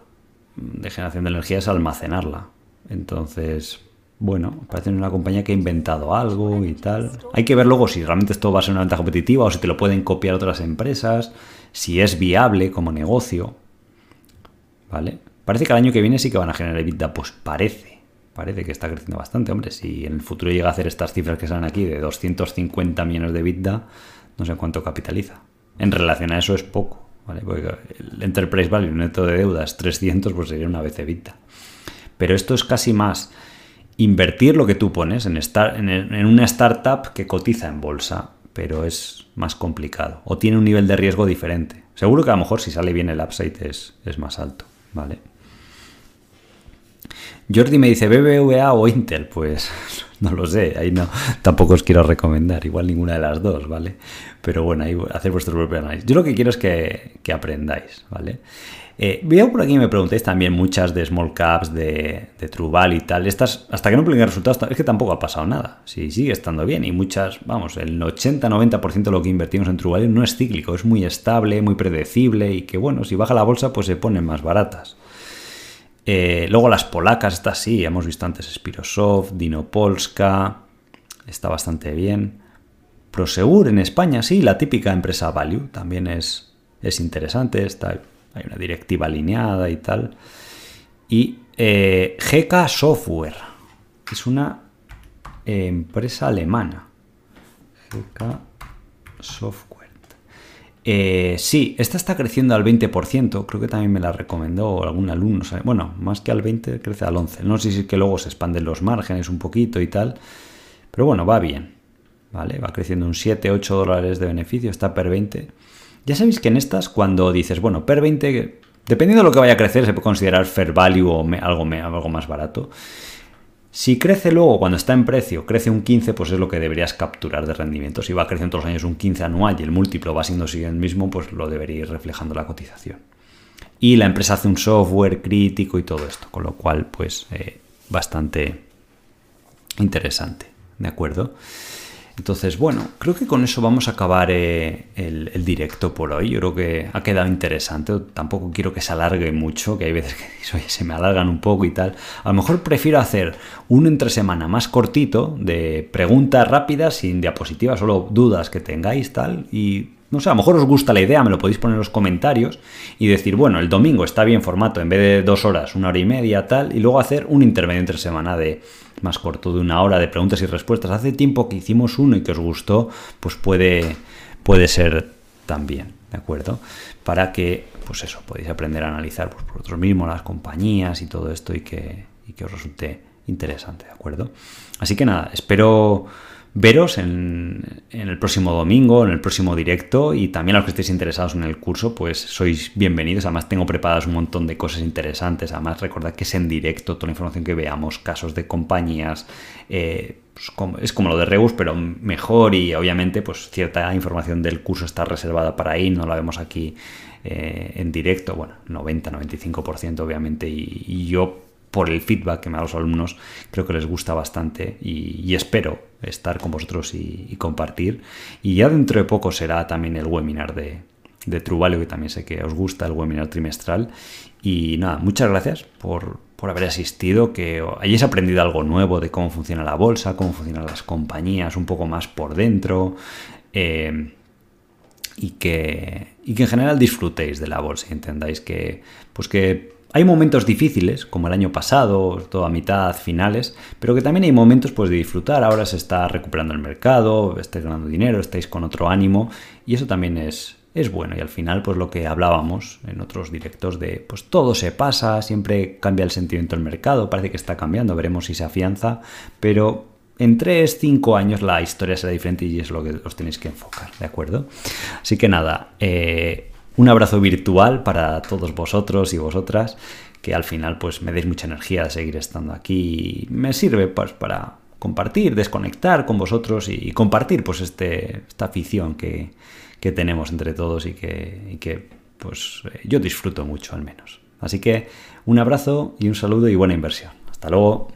de generación de energía, es almacenarla. Entonces, bueno, parece una compañía que ha inventado algo y tal. Hay que ver luego si realmente esto va a ser una ventaja competitiva o si te lo pueden copiar otras empresas, si es viable como negocio. ¿Vale? Parece que el año que viene sí que van a generar EBITDA, pues parece. Parece que está creciendo bastante, hombre. Si en el futuro llega a hacer estas cifras que salen aquí de 250 millones de EBITDA, no sé cuánto capitaliza. En relación a eso es poco, ¿vale? Porque el Enterprise Value neto de deuda es 300, pues sería una vez EBITDA. Pero esto es casi más invertir lo que tú pones en, estar, en, una startup que cotiza en bolsa, pero es más complicado o tiene un nivel de riesgo diferente. Seguro que a lo mejor si sale bien el upside es, es más alto, ¿vale? Jordi me dice BBVA o Intel, pues no lo sé, ahí no, tampoco os quiero recomendar, igual ninguna de las dos, ¿vale? Pero bueno, ahí hacer vuestro propio análisis. Yo lo que quiero es que, que aprendáis, ¿vale? Eh, veo por aquí me preguntéis también muchas de small caps, de, de y tal. Estas, hasta que no publiquen resultados, es que tampoco ha pasado nada. Si sigue estando bien y muchas, vamos, el 80-90% de lo que invertimos en Truval no es cíclico, es muy estable, muy predecible y que bueno, si baja la bolsa pues se ponen más baratas. Eh, luego las polacas, estas sí, hemos visto antes Spirosoft, Dinopolska, está bastante bien. Prosegur en España, sí, la típica empresa Value, también es, es interesante, está hay una directiva alineada y tal. Y eh, GK Software, es una empresa alemana. GK Software. Eh, sí, esta está creciendo al 20%, creo que también me la recomendó algún alumno. Bueno, más que al 20, crece al 11. No sé si es que luego se expanden los márgenes un poquito y tal, pero bueno, va bien. ¿Vale? Va creciendo un 7, 8 dólares de beneficio, está per 20. Ya sabéis que en estas, cuando dices, bueno, PER 20, dependiendo de lo que vaya a crecer, se puede considerar fair value o algo, algo más barato. Si crece luego, cuando está en precio, crece un 15, pues es lo que deberías capturar de rendimiento. Si va creciendo todos los años un 15 anual y el múltiplo va siendo el mismo, pues lo debería ir reflejando la cotización. Y la empresa hace un software crítico y todo esto, con lo cual, pues, eh, bastante interesante. ¿De acuerdo? Entonces, bueno, creo que con eso vamos a acabar eh, el, directo por hoy. Yo creo que ha quedado interesante. Tampoco quiero que se alargue mucho, que hay veces que se me alargan un poco y tal. A lo mejor prefiero hacer un entre semana más cortito de preguntas rápidas, sin diapositivas, solo dudas que tengáis, tal. Y no sé, a lo mejor os gusta la idea, me lo podéis poner en los comentarios y decir, bueno, el domingo está bien formato, en vez de dos horas, una hora y media, tal, y luego hacer un intermedio entre semana de más corto de una hora de preguntas y respuestas. Hace tiempo que hicimos uno y que os gustó, pues puede, puede ser también, ¿de acuerdo? Para que, pues eso, podéis aprender a analizar pues, por vosotros mismos las compañías y todo esto y que, y que os resulte interesante, ¿de acuerdo? Así que nada, espero veros en, el próximo domingo, en el próximo directo y también a los que estéis interesados en el curso, pues sois bienvenidos. Además tengo preparadas un montón de cosas interesantes. Además recordad que es en directo toda la información que veamos, casos de compañías. Eh, pues es como lo de Rebus, pero mejor y obviamente pues cierta información del curso está reservada para ahí, no la vemos aquí eh, en directo, bueno, 90-95% obviamente y yo por el feedback que me dan los alumnos, creo que les gusta bastante y, espero estar con vosotros y, compartir. Y ya dentro de poco será también el webinar de, de que también sé que os gusta el webinar trimestral. Y nada, muchas gracias por, haber asistido, que hayáis aprendido algo nuevo de cómo funciona la bolsa, cómo funcionan las compañías, un poco más por dentro. Eh, y que, y que en general disfrutéis de la bolsa y entendáis que, pues que hay momentos difíciles, como el año pasado, toda mitad, finales, pero que también hay momentos pues, de disfrutar. Ahora se está recuperando el mercado, estáis ganando dinero, estáis con otro ánimo y eso también es, es bueno. Y al final, pues lo que hablábamos en otros directos de, pues todo se pasa, siempre cambia el sentimiento del mercado, parece que está cambiando, veremos si se afianza, pero en 3, 5 años la historia será diferente y es lo que os tenéis que enfocar, ¿de acuerdo? Así que nada, eh, un abrazo virtual para todos vosotros y vosotras, que al final pues me deis mucha energía de seguir estando aquí me sirve pues para compartir, desconectar con vosotros y, compartir pues este, esta afición que, tenemos entre todos y que, y que pues yo disfruto mucho al menos. Así que un abrazo y un saludo y buena inversión. Hasta luego.